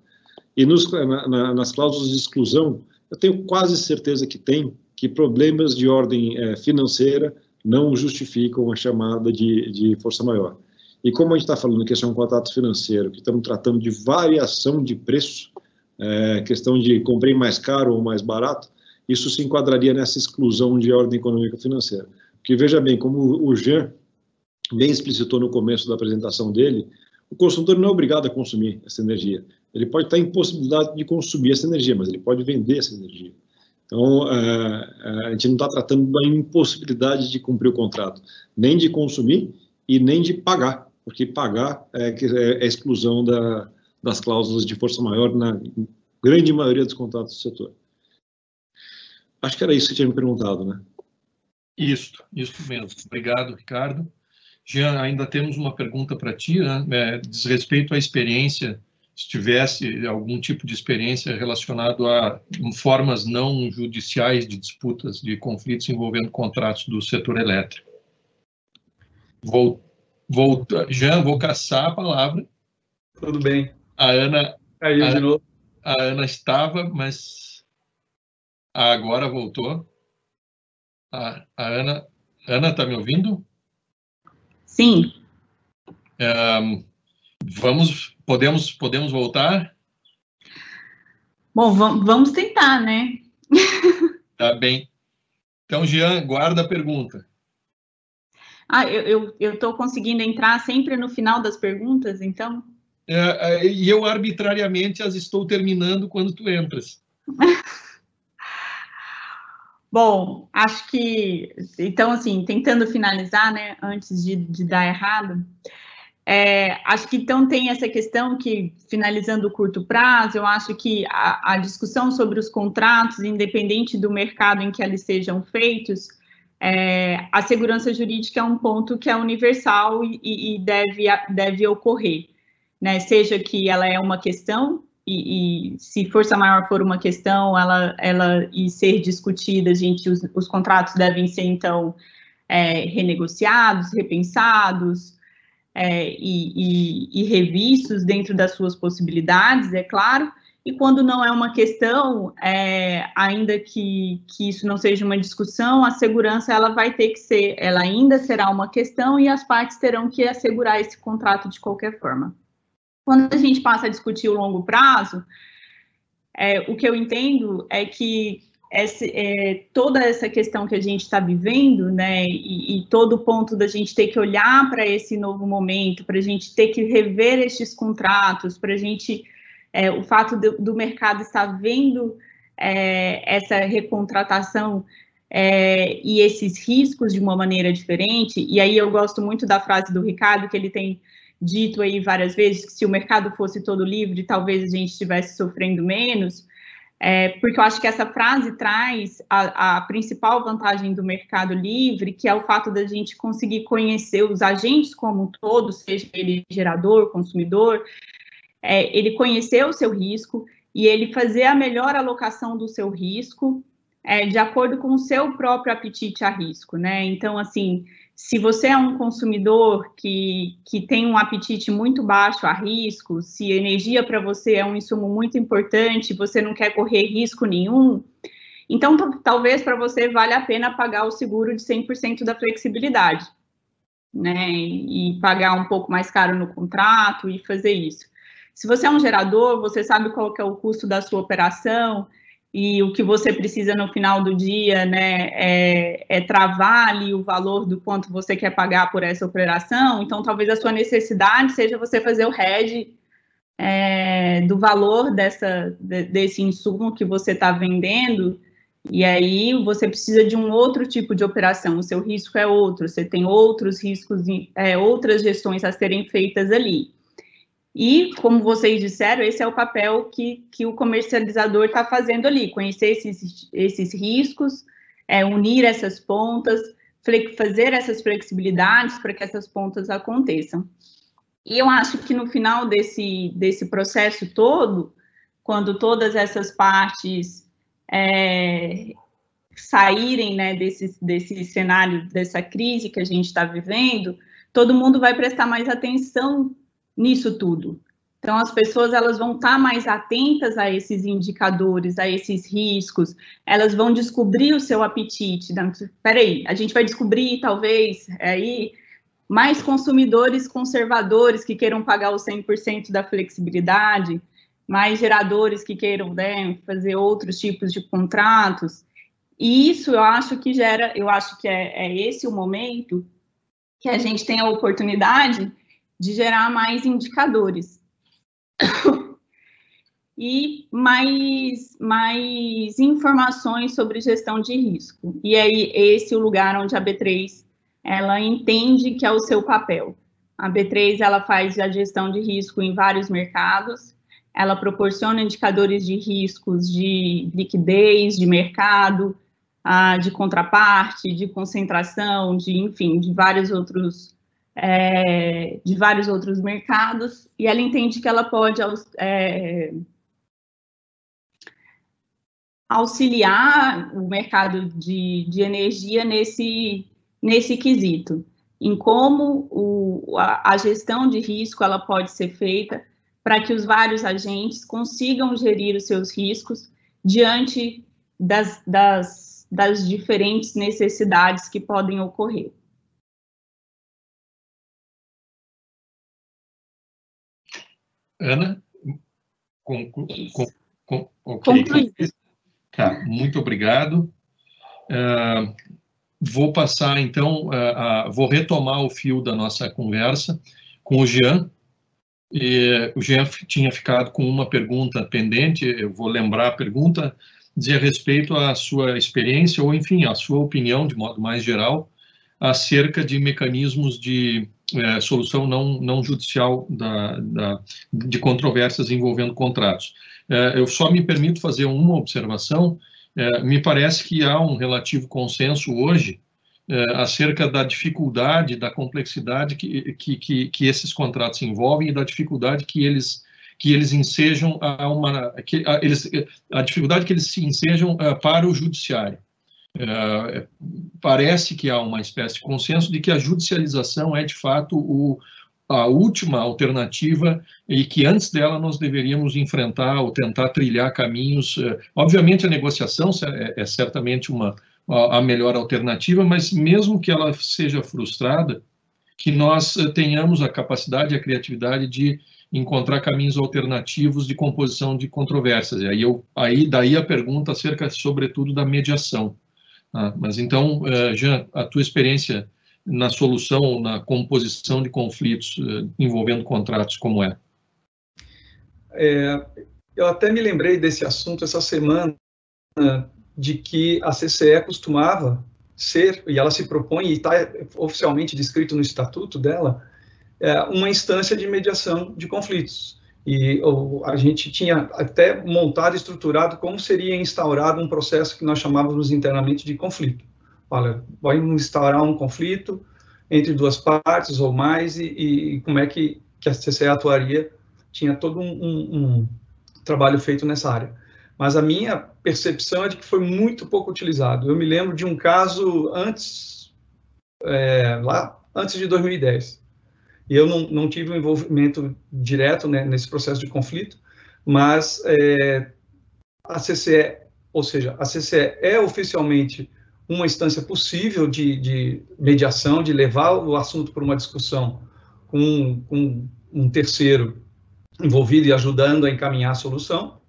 E nos, na, na, nas cláusulas de exclusão, eu tenho quase certeza que tem que problemas de ordem é, financeira não justificam a chamada de, de força maior. E como a gente está falando que esse é um contrato financeiro, que estamos tratando de variação de preço, é, questão de comprei mais caro ou mais barato, isso se enquadraria nessa exclusão de ordem econômica financeira. Porque veja bem, como o Jean bem explicitou no começo da apresentação dele, o consumidor não é obrigado a consumir essa energia. Ele pode estar em possibilidade de consumir essa energia, mas ele pode vender essa energia. Então, é, é, a gente não está tratando da impossibilidade de cumprir o contrato, nem de consumir e nem de pagar, porque pagar é, é a exclusão da, das cláusulas de força maior na grande maioria dos contratos do setor. Acho que era isso que tinha me perguntado, né? Isso, isso mesmo. Obrigado, Ricardo. Jean, ainda temos uma pergunta para ti, né? É, diz respeito à experiência, se tivesse algum tipo de experiência relacionado a formas não judiciais de disputas, de conflitos envolvendo contratos do setor elétrico. Vou, vou, Jean, vou caçar a palavra. Tudo bem. A Ana, Caiu a, de novo. A Ana estava, mas agora voltou. A, a Ana, Ana, está me ouvindo? Sim. Um, vamos, podemos, podemos voltar? Bom, vamos tentar, né? tá bem. Então, Jean, guarda a pergunta. Ah, eu estou conseguindo entrar sempre no final das perguntas, então? É, é, e eu arbitrariamente as estou terminando quando tu entras. Bom, acho que, então, assim, tentando finalizar, né, antes de, de dar errado, é, acho que então tem essa questão que, finalizando o curto prazo, eu acho que a, a, discussão sobre os contratos, independente do mercado em que eles sejam feitos, é, a segurança jurídica é um ponto que é universal e, e deve, deve ocorrer, né? Seja que ela é uma questão e, e, se força maior for uma questão, ela, ela e ser discutida, gente, os, os contratos devem ser então é, renegociados, repensados é, e, e, e, revistos dentro das suas possibilidades, é claro. E quando não é uma questão, é, ainda que, que isso não seja uma discussão, a segurança ela vai ter que ser, ela ainda será uma questão e as partes terão que assegurar esse contrato de qualquer forma. Quando a gente passa a discutir o longo prazo, é, o que eu entendo é que é, toda essa questão que a gente está vivendo, né, e, e, todo o ponto da gente ter que olhar para esse novo momento, para a gente ter que rever estes contratos, para a gente, é, o fato do, do, mercado estar vendo é, essa recontratação é, e esses riscos de uma maneira diferente, e aí eu gosto muito da frase do Ricardo, que ele tem dito aí várias vezes que se o mercado fosse todo livre, talvez a gente estivesse sofrendo menos, é, porque eu acho que essa frase traz a, a, principal vantagem do mercado livre, que é o fato da gente conseguir conhecer os agentes como um todo, seja ele gerador, consumidor, é ele conhecer o seu risco e ele fazer a melhor alocação do seu risco é, de acordo com o seu próprio apetite a risco, né? Então, assim, se você é um consumidor que, que tem um apetite muito baixo a risco, se energia para você é um insumo muito importante, você não quer correr risco nenhum, então talvez para você valha a pena pagar o seguro de 100% da flexibilidade né, e pagar um pouco mais caro no contrato e fazer isso. Se você é um gerador, você sabe qual é o custo da sua operação e o que você precisa no final do dia, né, é, é travar ali o valor do quanto você quer pagar por essa operação. Então, talvez a sua necessidade seja você fazer o hedge é, do valor dessa, desse insumo que você está vendendo e aí você precisa de um outro tipo de operação, o seu risco é outro, você tem outros riscos, é, outras gestões a serem feitas ali. E, como vocês disseram, esse é o papel que, que o comercializador está fazendo ali, conhecer esses, esses riscos, é, unir essas pontas, fazer essas flexibilidades para que essas pontas aconteçam. E eu acho que no final desse, desse processo todo, quando todas essas partes é, saírem né, desse, desse cenário, dessa crise que a gente está vivendo, todo mundo vai prestar mais atenção nisso tudo. Então, as pessoas elas vão estar tá mais atentas a esses indicadores, a esses riscos, elas vão descobrir o seu apetite. Espera aí, a gente vai descobrir, talvez, aí, mais consumidores conservadores que queiram pagar os 100% da flexibilidade, mais geradores que queiram né, fazer outros tipos de contratos. E isso eu acho que gera, eu acho que é, é esse o momento que a gente tem a oportunidade de gerar mais indicadores. e mais, mais informações sobre gestão de risco. E aí, esse é o lugar onde a B3 ela entende que é o seu papel. A B3 ela faz a gestão de risco em vários mercados, ela proporciona indicadores de riscos de liquidez, de mercado, ah, de contraparte, de concentração, de enfim, de vários outros é, de vários outros mercados, e ela entende que ela pode é, auxiliar o mercado de, de energia nesse, nesse quesito, em como o, a, a gestão de risco ela pode ser feita para que os vários agentes consigam gerir os seus riscos diante das, das, das diferentes necessidades que podem ocorrer. Ana, com, com, okay. Tá, muito obrigado. Uh, vou passar, então, uh, uh, vou retomar o fio da nossa conversa com o Jean, e o Jean tinha ficado com uma pergunta pendente, eu vou lembrar a pergunta, dizia respeito à sua experiência, ou enfim, à sua opinião, de modo mais geral, acerca de mecanismos de é, solução não, não judicial da, da, de controvérsias envolvendo contratos. É, eu só me permito fazer uma observação, é, me parece que há um relativo consenso hoje é, acerca da dificuldade, da complexidade que, que, que, que, esses contratos envolvem e da dificuldade que eles que eles ensejam a uma que a, eles a dificuldade que eles se ensejam uh, para o judiciário. Uh, parece que há uma espécie de consenso de que a judicialização é de fato o, a última alternativa e que antes dela nós deveríamos enfrentar ou tentar trilhar caminhos. Uh, obviamente a negociação é, é certamente uma a melhor alternativa, mas mesmo que ela seja frustrada, que nós eh, tenhamos a capacidade e a criatividade de encontrar caminhos alternativos de composição de controvérsias. E aí, eu, aí daí a pergunta acerca, sobretudo, da mediação. Ah, mas então, uh, Jean, a tua experiência na solução, na composição de conflitos uh, envolvendo contratos, como é? é? Eu até me lembrei desse assunto essa semana, de que a CCE costumava ser, e ela se propõe, e está oficialmente descrito no estatuto dela, é, uma instância de mediação de conflitos. E ou, a gente tinha até montado estruturado como seria instaurado um processo que nós chamávamos internamente de conflito. Olha, vai instaurar um conflito entre duas partes ou mais, e, e como é que, que a CCE atuaria tinha todo um, um, um trabalho feito nessa área. Mas a minha percepção é de que foi muito pouco utilizado. Eu me lembro de um caso antes, é, lá antes de 2010. Eu não, não tive um envolvimento direto né, nesse processo de conflito, mas é, a CCE, ou seja, a CCE é oficialmente uma instância possível de, de mediação, de levar o assunto para uma discussão com, com, um terceiro envolvido e ajudando a encaminhar a solução,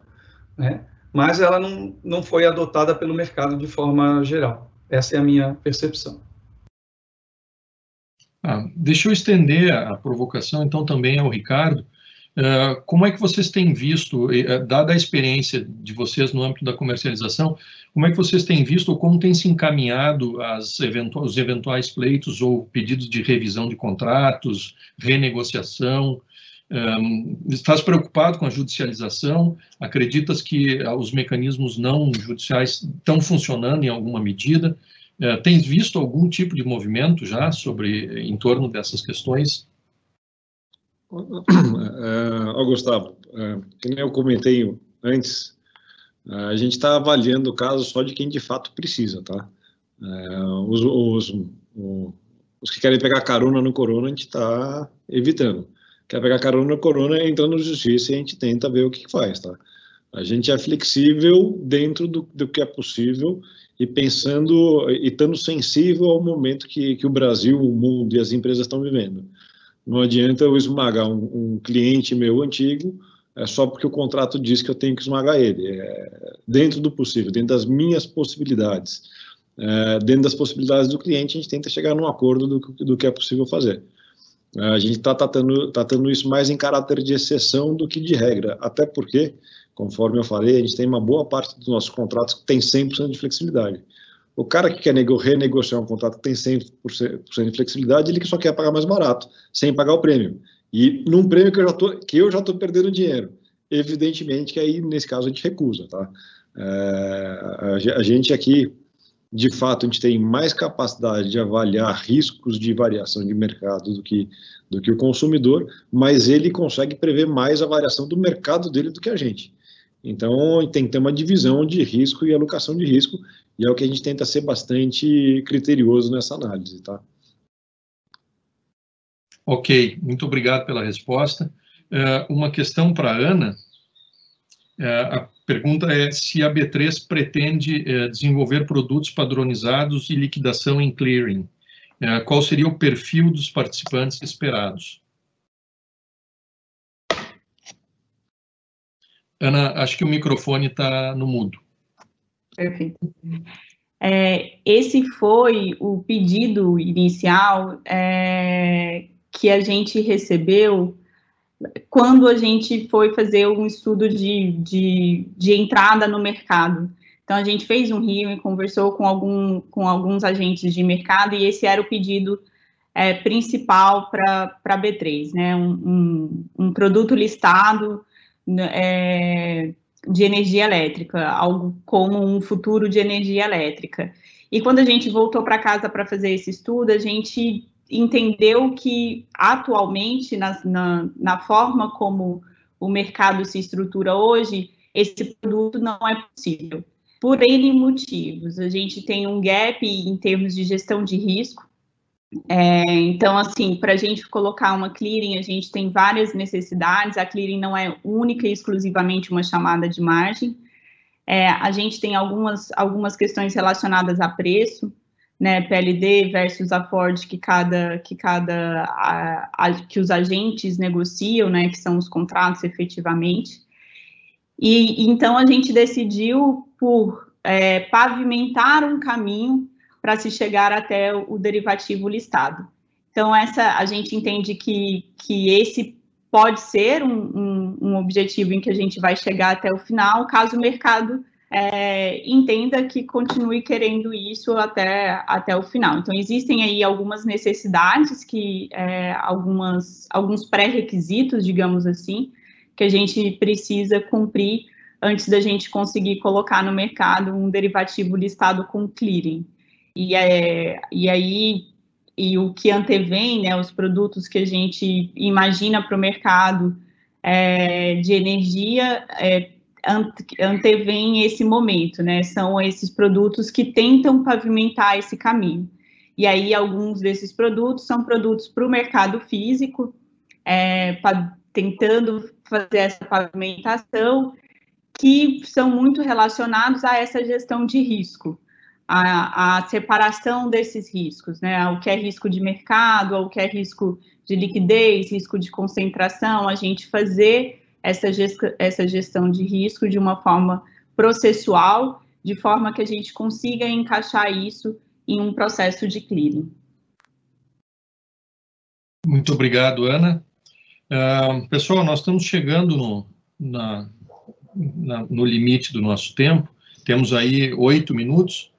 né? mas ela não, não foi adotada pelo mercado de forma geral. Essa é a minha percepção. Ah, deixa eu estender a provocação, então, também ao Ricardo. Uh, como é que vocês têm visto, uh, dada a experiência de vocês no âmbito da comercialização, como é que vocês têm visto ou como tem se encaminhado as eventu os eventuais pleitos ou pedidos de revisão de contratos, renegociação? Um, estás preocupado com a judicialização? Acreditas que uh, os mecanismos não judiciais estão funcionando em alguma medida? Uh, tens visto algum tipo de movimento já sobre em torno dessas questões? Uh, Gustavo, uh, eu comentei antes, uh, a gente está avaliando o caso só de quem de fato precisa, tá? Os, os, os, que querem pegar carona no corona, a gente está evitando. Quer pegar carona no corona, entra na justiça e a gente tenta ver o que, que faz, tá? A gente é flexível dentro do, do que é possível e pensando e estando sensível ao momento que, que o Brasil, o mundo e as empresas estão vivendo. Não adianta eu esmagar um, um cliente meu antigo é só porque o contrato diz que eu tenho que esmagar ele. É, dentro do possível, dentro das minhas possibilidades, é, dentro das possibilidades do cliente, a gente tenta chegar num acordo do, do que é possível fazer. É, a gente está tratando, tratando isso mais em caráter de exceção do que de regra, até porque, conforme eu falei, a gente tem uma boa parte dos nossos contratos que tem 100% de flexibilidade. O cara que quer renegociar um contrato que tem 100% de flexibilidade, ele só quer pagar mais barato, sem pagar o prêmio. E num prêmio que eu já que eu já estou perdendo dinheiro. Evidentemente que aí, nesse caso, a gente recusa, tá? É, a gente aqui, de fato, a gente tem mais capacidade de avaliar riscos de variação de mercado do que, do que o consumidor, mas ele consegue prever mais a variação do mercado dele do que a gente. Então, tem que ter uma divisão de risco e alocação de risco, e é o que a gente tenta ser bastante criterioso nessa análise, tá? Ok, muito obrigado pela resposta. Uh, uma questão para a Ana. Uh, a pergunta é se a B3 pretende uh, desenvolver produtos padronizados e liquidação em clearing. qual seria o perfil dos participantes esperados? Ana, acho que o microfone está no mudo. Perfeito. É, esse foi o pedido inicial é, que a gente recebeu quando a gente foi fazer um estudo de, de, de entrada no mercado. Então, a gente fez um rio e conversou com, algum, com alguns agentes de mercado, e esse era o pedido é, principal para a B3, né? Um, um, um produto listado é, de energia elétrica, algo como um futuro de energia elétrica. E quando a gente voltou para casa para fazer esse estudo, a gente entendeu que atualmente, na, na, na, forma como o mercado se estrutura hoje, esse produto não é possível. Por N motivos. A gente tem um gap em termos de gestão de risco, é, então, assim, para a gente colocar uma clearing, a gente tem várias necessidades. A clearing não é única e exclusivamente uma chamada de margem. É, a gente tem algumas, algumas questões relacionadas a preço, né, PLD versus a Ford que cada que cada a, a, que os agentes negociam, né, que são os contratos efetivamente. E então a gente decidiu por é, pavimentar um caminho para se chegar até o derivativo listado. Então, essa a gente entende que, que esse pode ser um, um, um objetivo em que a gente vai chegar até o final, caso o mercado é, entenda que continue querendo isso até, até o final. Então, existem aí algumas necessidades, que é, algumas, alguns pré-requisitos, digamos assim, que a gente precisa cumprir antes da gente conseguir colocar no mercado um derivativo listado com clearing. E, é, e aí, e o que antevém, né, os produtos que a gente imagina para o mercado é, de energia é, antevém esse momento, né? São esses produtos que tentam pavimentar esse caminho. E aí, alguns desses produtos são produtos para o mercado físico, é, pra, tentando fazer essa pavimentação, que são muito relacionados a essa gestão de risco, a, a separação desses riscos, né? O que é risco de mercado, o que é risco de liquidez, risco de concentração, a gente fazer essa, essa gestão de risco de uma forma processual, de forma que a gente consiga encaixar isso em um processo de clearing. Muito obrigado, Ana. Uh, pessoal, nós estamos chegando no, na, na, no limite do nosso tempo, temos aí oito minutos,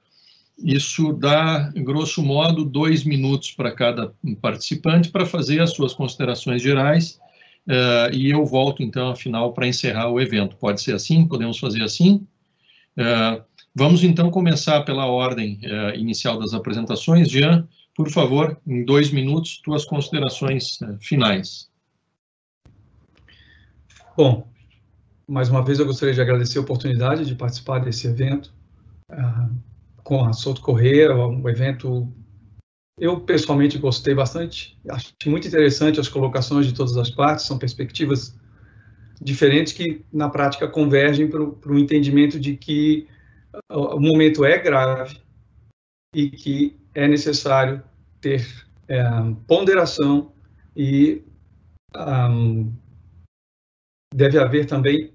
isso dá, grosso modo, dois minutos para cada participante para fazer as suas considerações gerais uh, e eu volto, então, afinal, para encerrar o evento. Pode ser assim? Podemos fazer assim? Uh, vamos, então, começar pela ordem uh, inicial das apresentações. Jean, por favor, em dois minutos, tuas considerações finais. Bom, mais uma vez eu gostaria de agradecer a oportunidade de participar desse evento com a Souto Correia, um evento eu, pessoalmente, gostei bastante. Acho muito interessante as colocações de todas as partes, são perspectivas diferentes que, na prática, convergem para o entendimento de que o momento é grave e que é necessário ter é, ponderação e um, deve haver também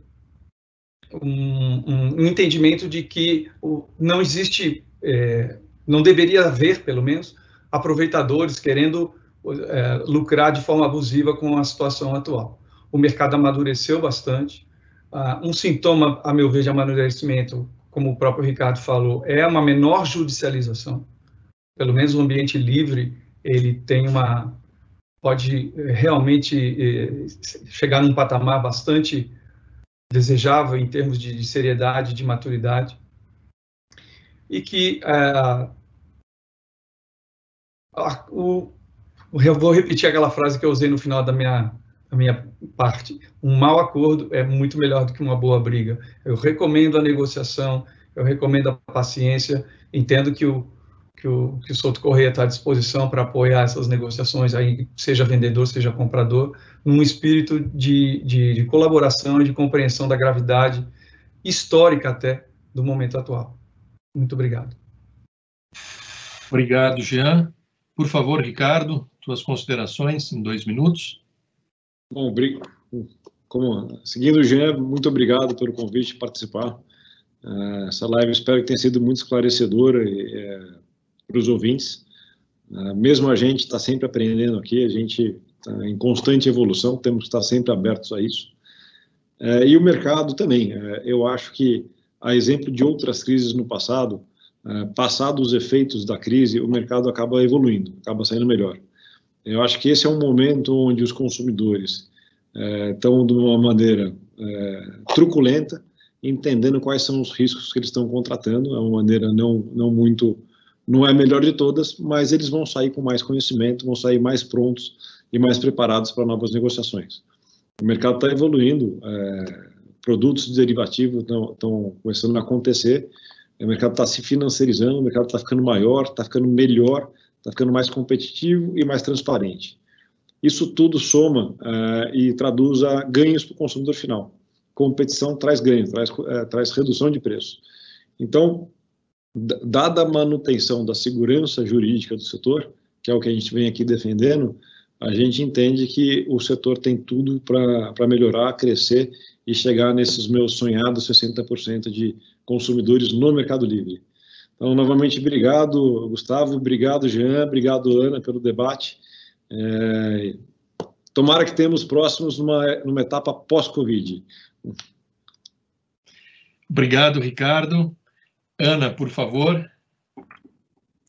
um, um, entendimento de que não existe, é, não deveria haver, pelo menos, aproveitadores querendo é, lucrar de forma abusiva com a situação atual. O mercado amadureceu bastante. Ah, um sintoma, a meu ver, de amadurecimento, como o próprio Ricardo falou, é uma menor judicialização. Pelo menos o ambiente livre, ele tem uma pode é, realmente é, chegar num patamar bastante desejável em termos de, de seriedade, de maturidade, e que é, o, eu vou repetir aquela frase que eu usei no final da minha, da minha parte. Um mau acordo é muito melhor do que uma boa briga. Eu recomendo a negociação, eu recomendo a paciência, entendo que o, que o, que o Souto Correia está à disposição para apoiar essas negociações, aí, seja vendedor, seja comprador, num espírito de, de, de colaboração e de compreensão da gravidade histórica até do momento atual. Muito obrigado. Obrigado, Jean. Por favor, Ricardo, tuas considerações em dois minutos. Bom, como, seguindo o Jean, muito obrigado pelo convite de participar. Uh, essa live espero que tenha sido muito esclarecedora uh, para os ouvintes. Uh, mesmo a gente está sempre aprendendo aqui, a gente está em constante evolução, temos que estar sempre abertos a isso. e o mercado também. eu acho que, a exemplo de outras crises no passado, é, passados os efeitos da crise, o mercado acaba evoluindo, acaba saindo melhor. Eu acho que esse é um momento onde os consumidores é, estão de uma maneira é, truculenta, entendendo quais são os riscos que eles estão contratando, é uma maneira não, não muito, não é a melhor de todas, mas eles vão sair com mais conhecimento, vão sair mais prontos e mais preparados para novas negociações. O mercado está evoluindo, é, produtos derivativos estão começando a acontecer, o mercado está se financiarizando, o mercado está ficando maior, está ficando melhor, está ficando mais competitivo e mais transparente. Isso tudo soma uh, e traduz a ganhos para o consumidor final. Competição traz ganho, traz, uh, traz redução de preço. Então, dada a manutenção da segurança jurídica do setor, que é o que a gente vem aqui defendendo, a gente entende que o setor tem tudo para melhorar, crescer e chegar nesses meus sonhados 60% de consumidores no Mercado Livre. Então, novamente, obrigado, Gustavo, obrigado, Jean, obrigado, Ana, pelo debate. É, tomara que temos próximos numa, numa etapa pós-Covid. Obrigado, Ricardo. Ana, por favor.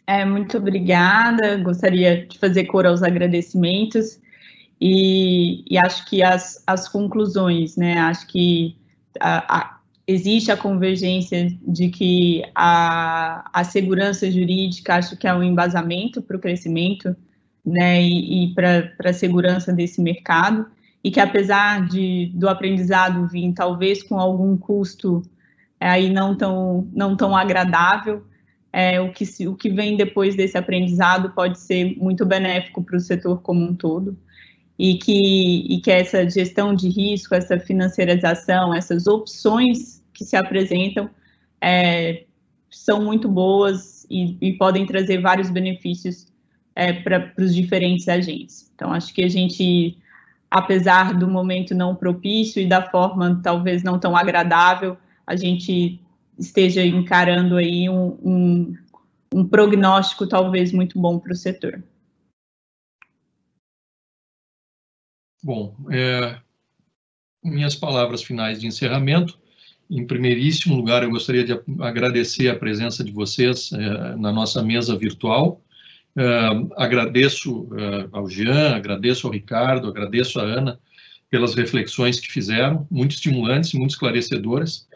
É, muito obrigada. Gostaria de fazer cor aos agradecimentos e, e acho que as, as conclusões, né? Acho que a, a, existe a convergência de que a, a segurança jurídica acho que é um embasamento para o crescimento né, e, e para a segurança desse mercado. e que apesar de do aprendizado vir talvez com algum custo aí não tão não tão agradável, é, o que se, o que vem depois desse aprendizado pode ser muito benéfico para o setor como um todo e que e que essa gestão de risco, essa financiarização, essas opções que se apresentam é, são muito boas e, e, podem trazer vários benefícios é, para os diferentes agentes. Então, acho que a gente apesar do momento não propício e da forma talvez não tão agradável, a gente esteja encarando aí um, um, um prognóstico talvez muito bom para o setor. Bom, é, minhas palavras finais de encerramento. Em primeiríssimo lugar, eu gostaria de agradecer a presença de vocês é, na nossa mesa virtual. Uh, agradeço uh, ao Jean, agradeço ao Ricardo, agradeço à Ana pelas reflexões que fizeram, muito estimulantes, muito esclarecedoras.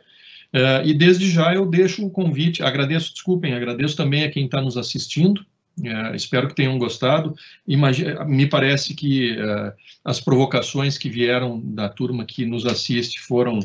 Uh, e desde já eu deixo o convite, agradeço, desculpem, agradeço também a quem está nos assistindo, espero que tenham gostado. Imagina, me parece que as provocações que vieram da turma que nos assiste foram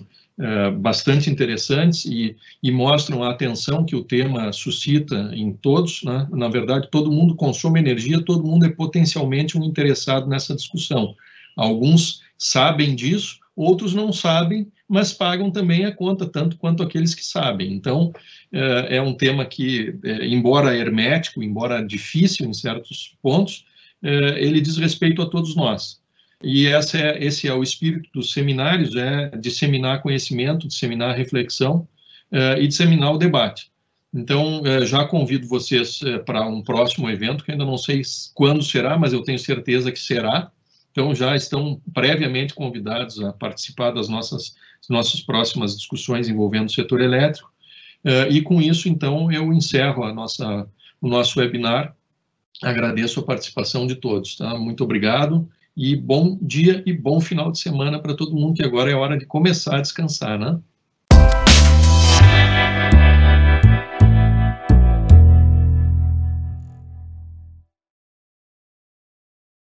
bastante interessantes e, e, mostram a atenção que o tema suscita em todos. Né? Na verdade, todo mundo consome energia, todo mundo é potencialmente um interessado nessa discussão. Alguns sabem disso, outros não sabem, mas pagam também a conta, tanto quanto aqueles que sabem. Então, é, é um tema que, é, embora hermético, embora difícil em certos pontos, ele diz respeito a todos nós. E é, esse é o espírito dos seminários, é disseminar conhecimento, disseminar reflexão e disseminar o debate. Então, já convido vocês para um próximo evento, que ainda não sei quando será, mas eu tenho certeza que será. Então, já estão previamente convidados a participar das nossas, nossas próximas discussões envolvendo o setor elétrico. e com isso, então, eu encerro a nossa, o nosso webinar. Agradeço a participação de todos. Tá? Muito obrigado e bom dia e bom final de semana para todo mundo, que agora é hora de começar a descansar, né?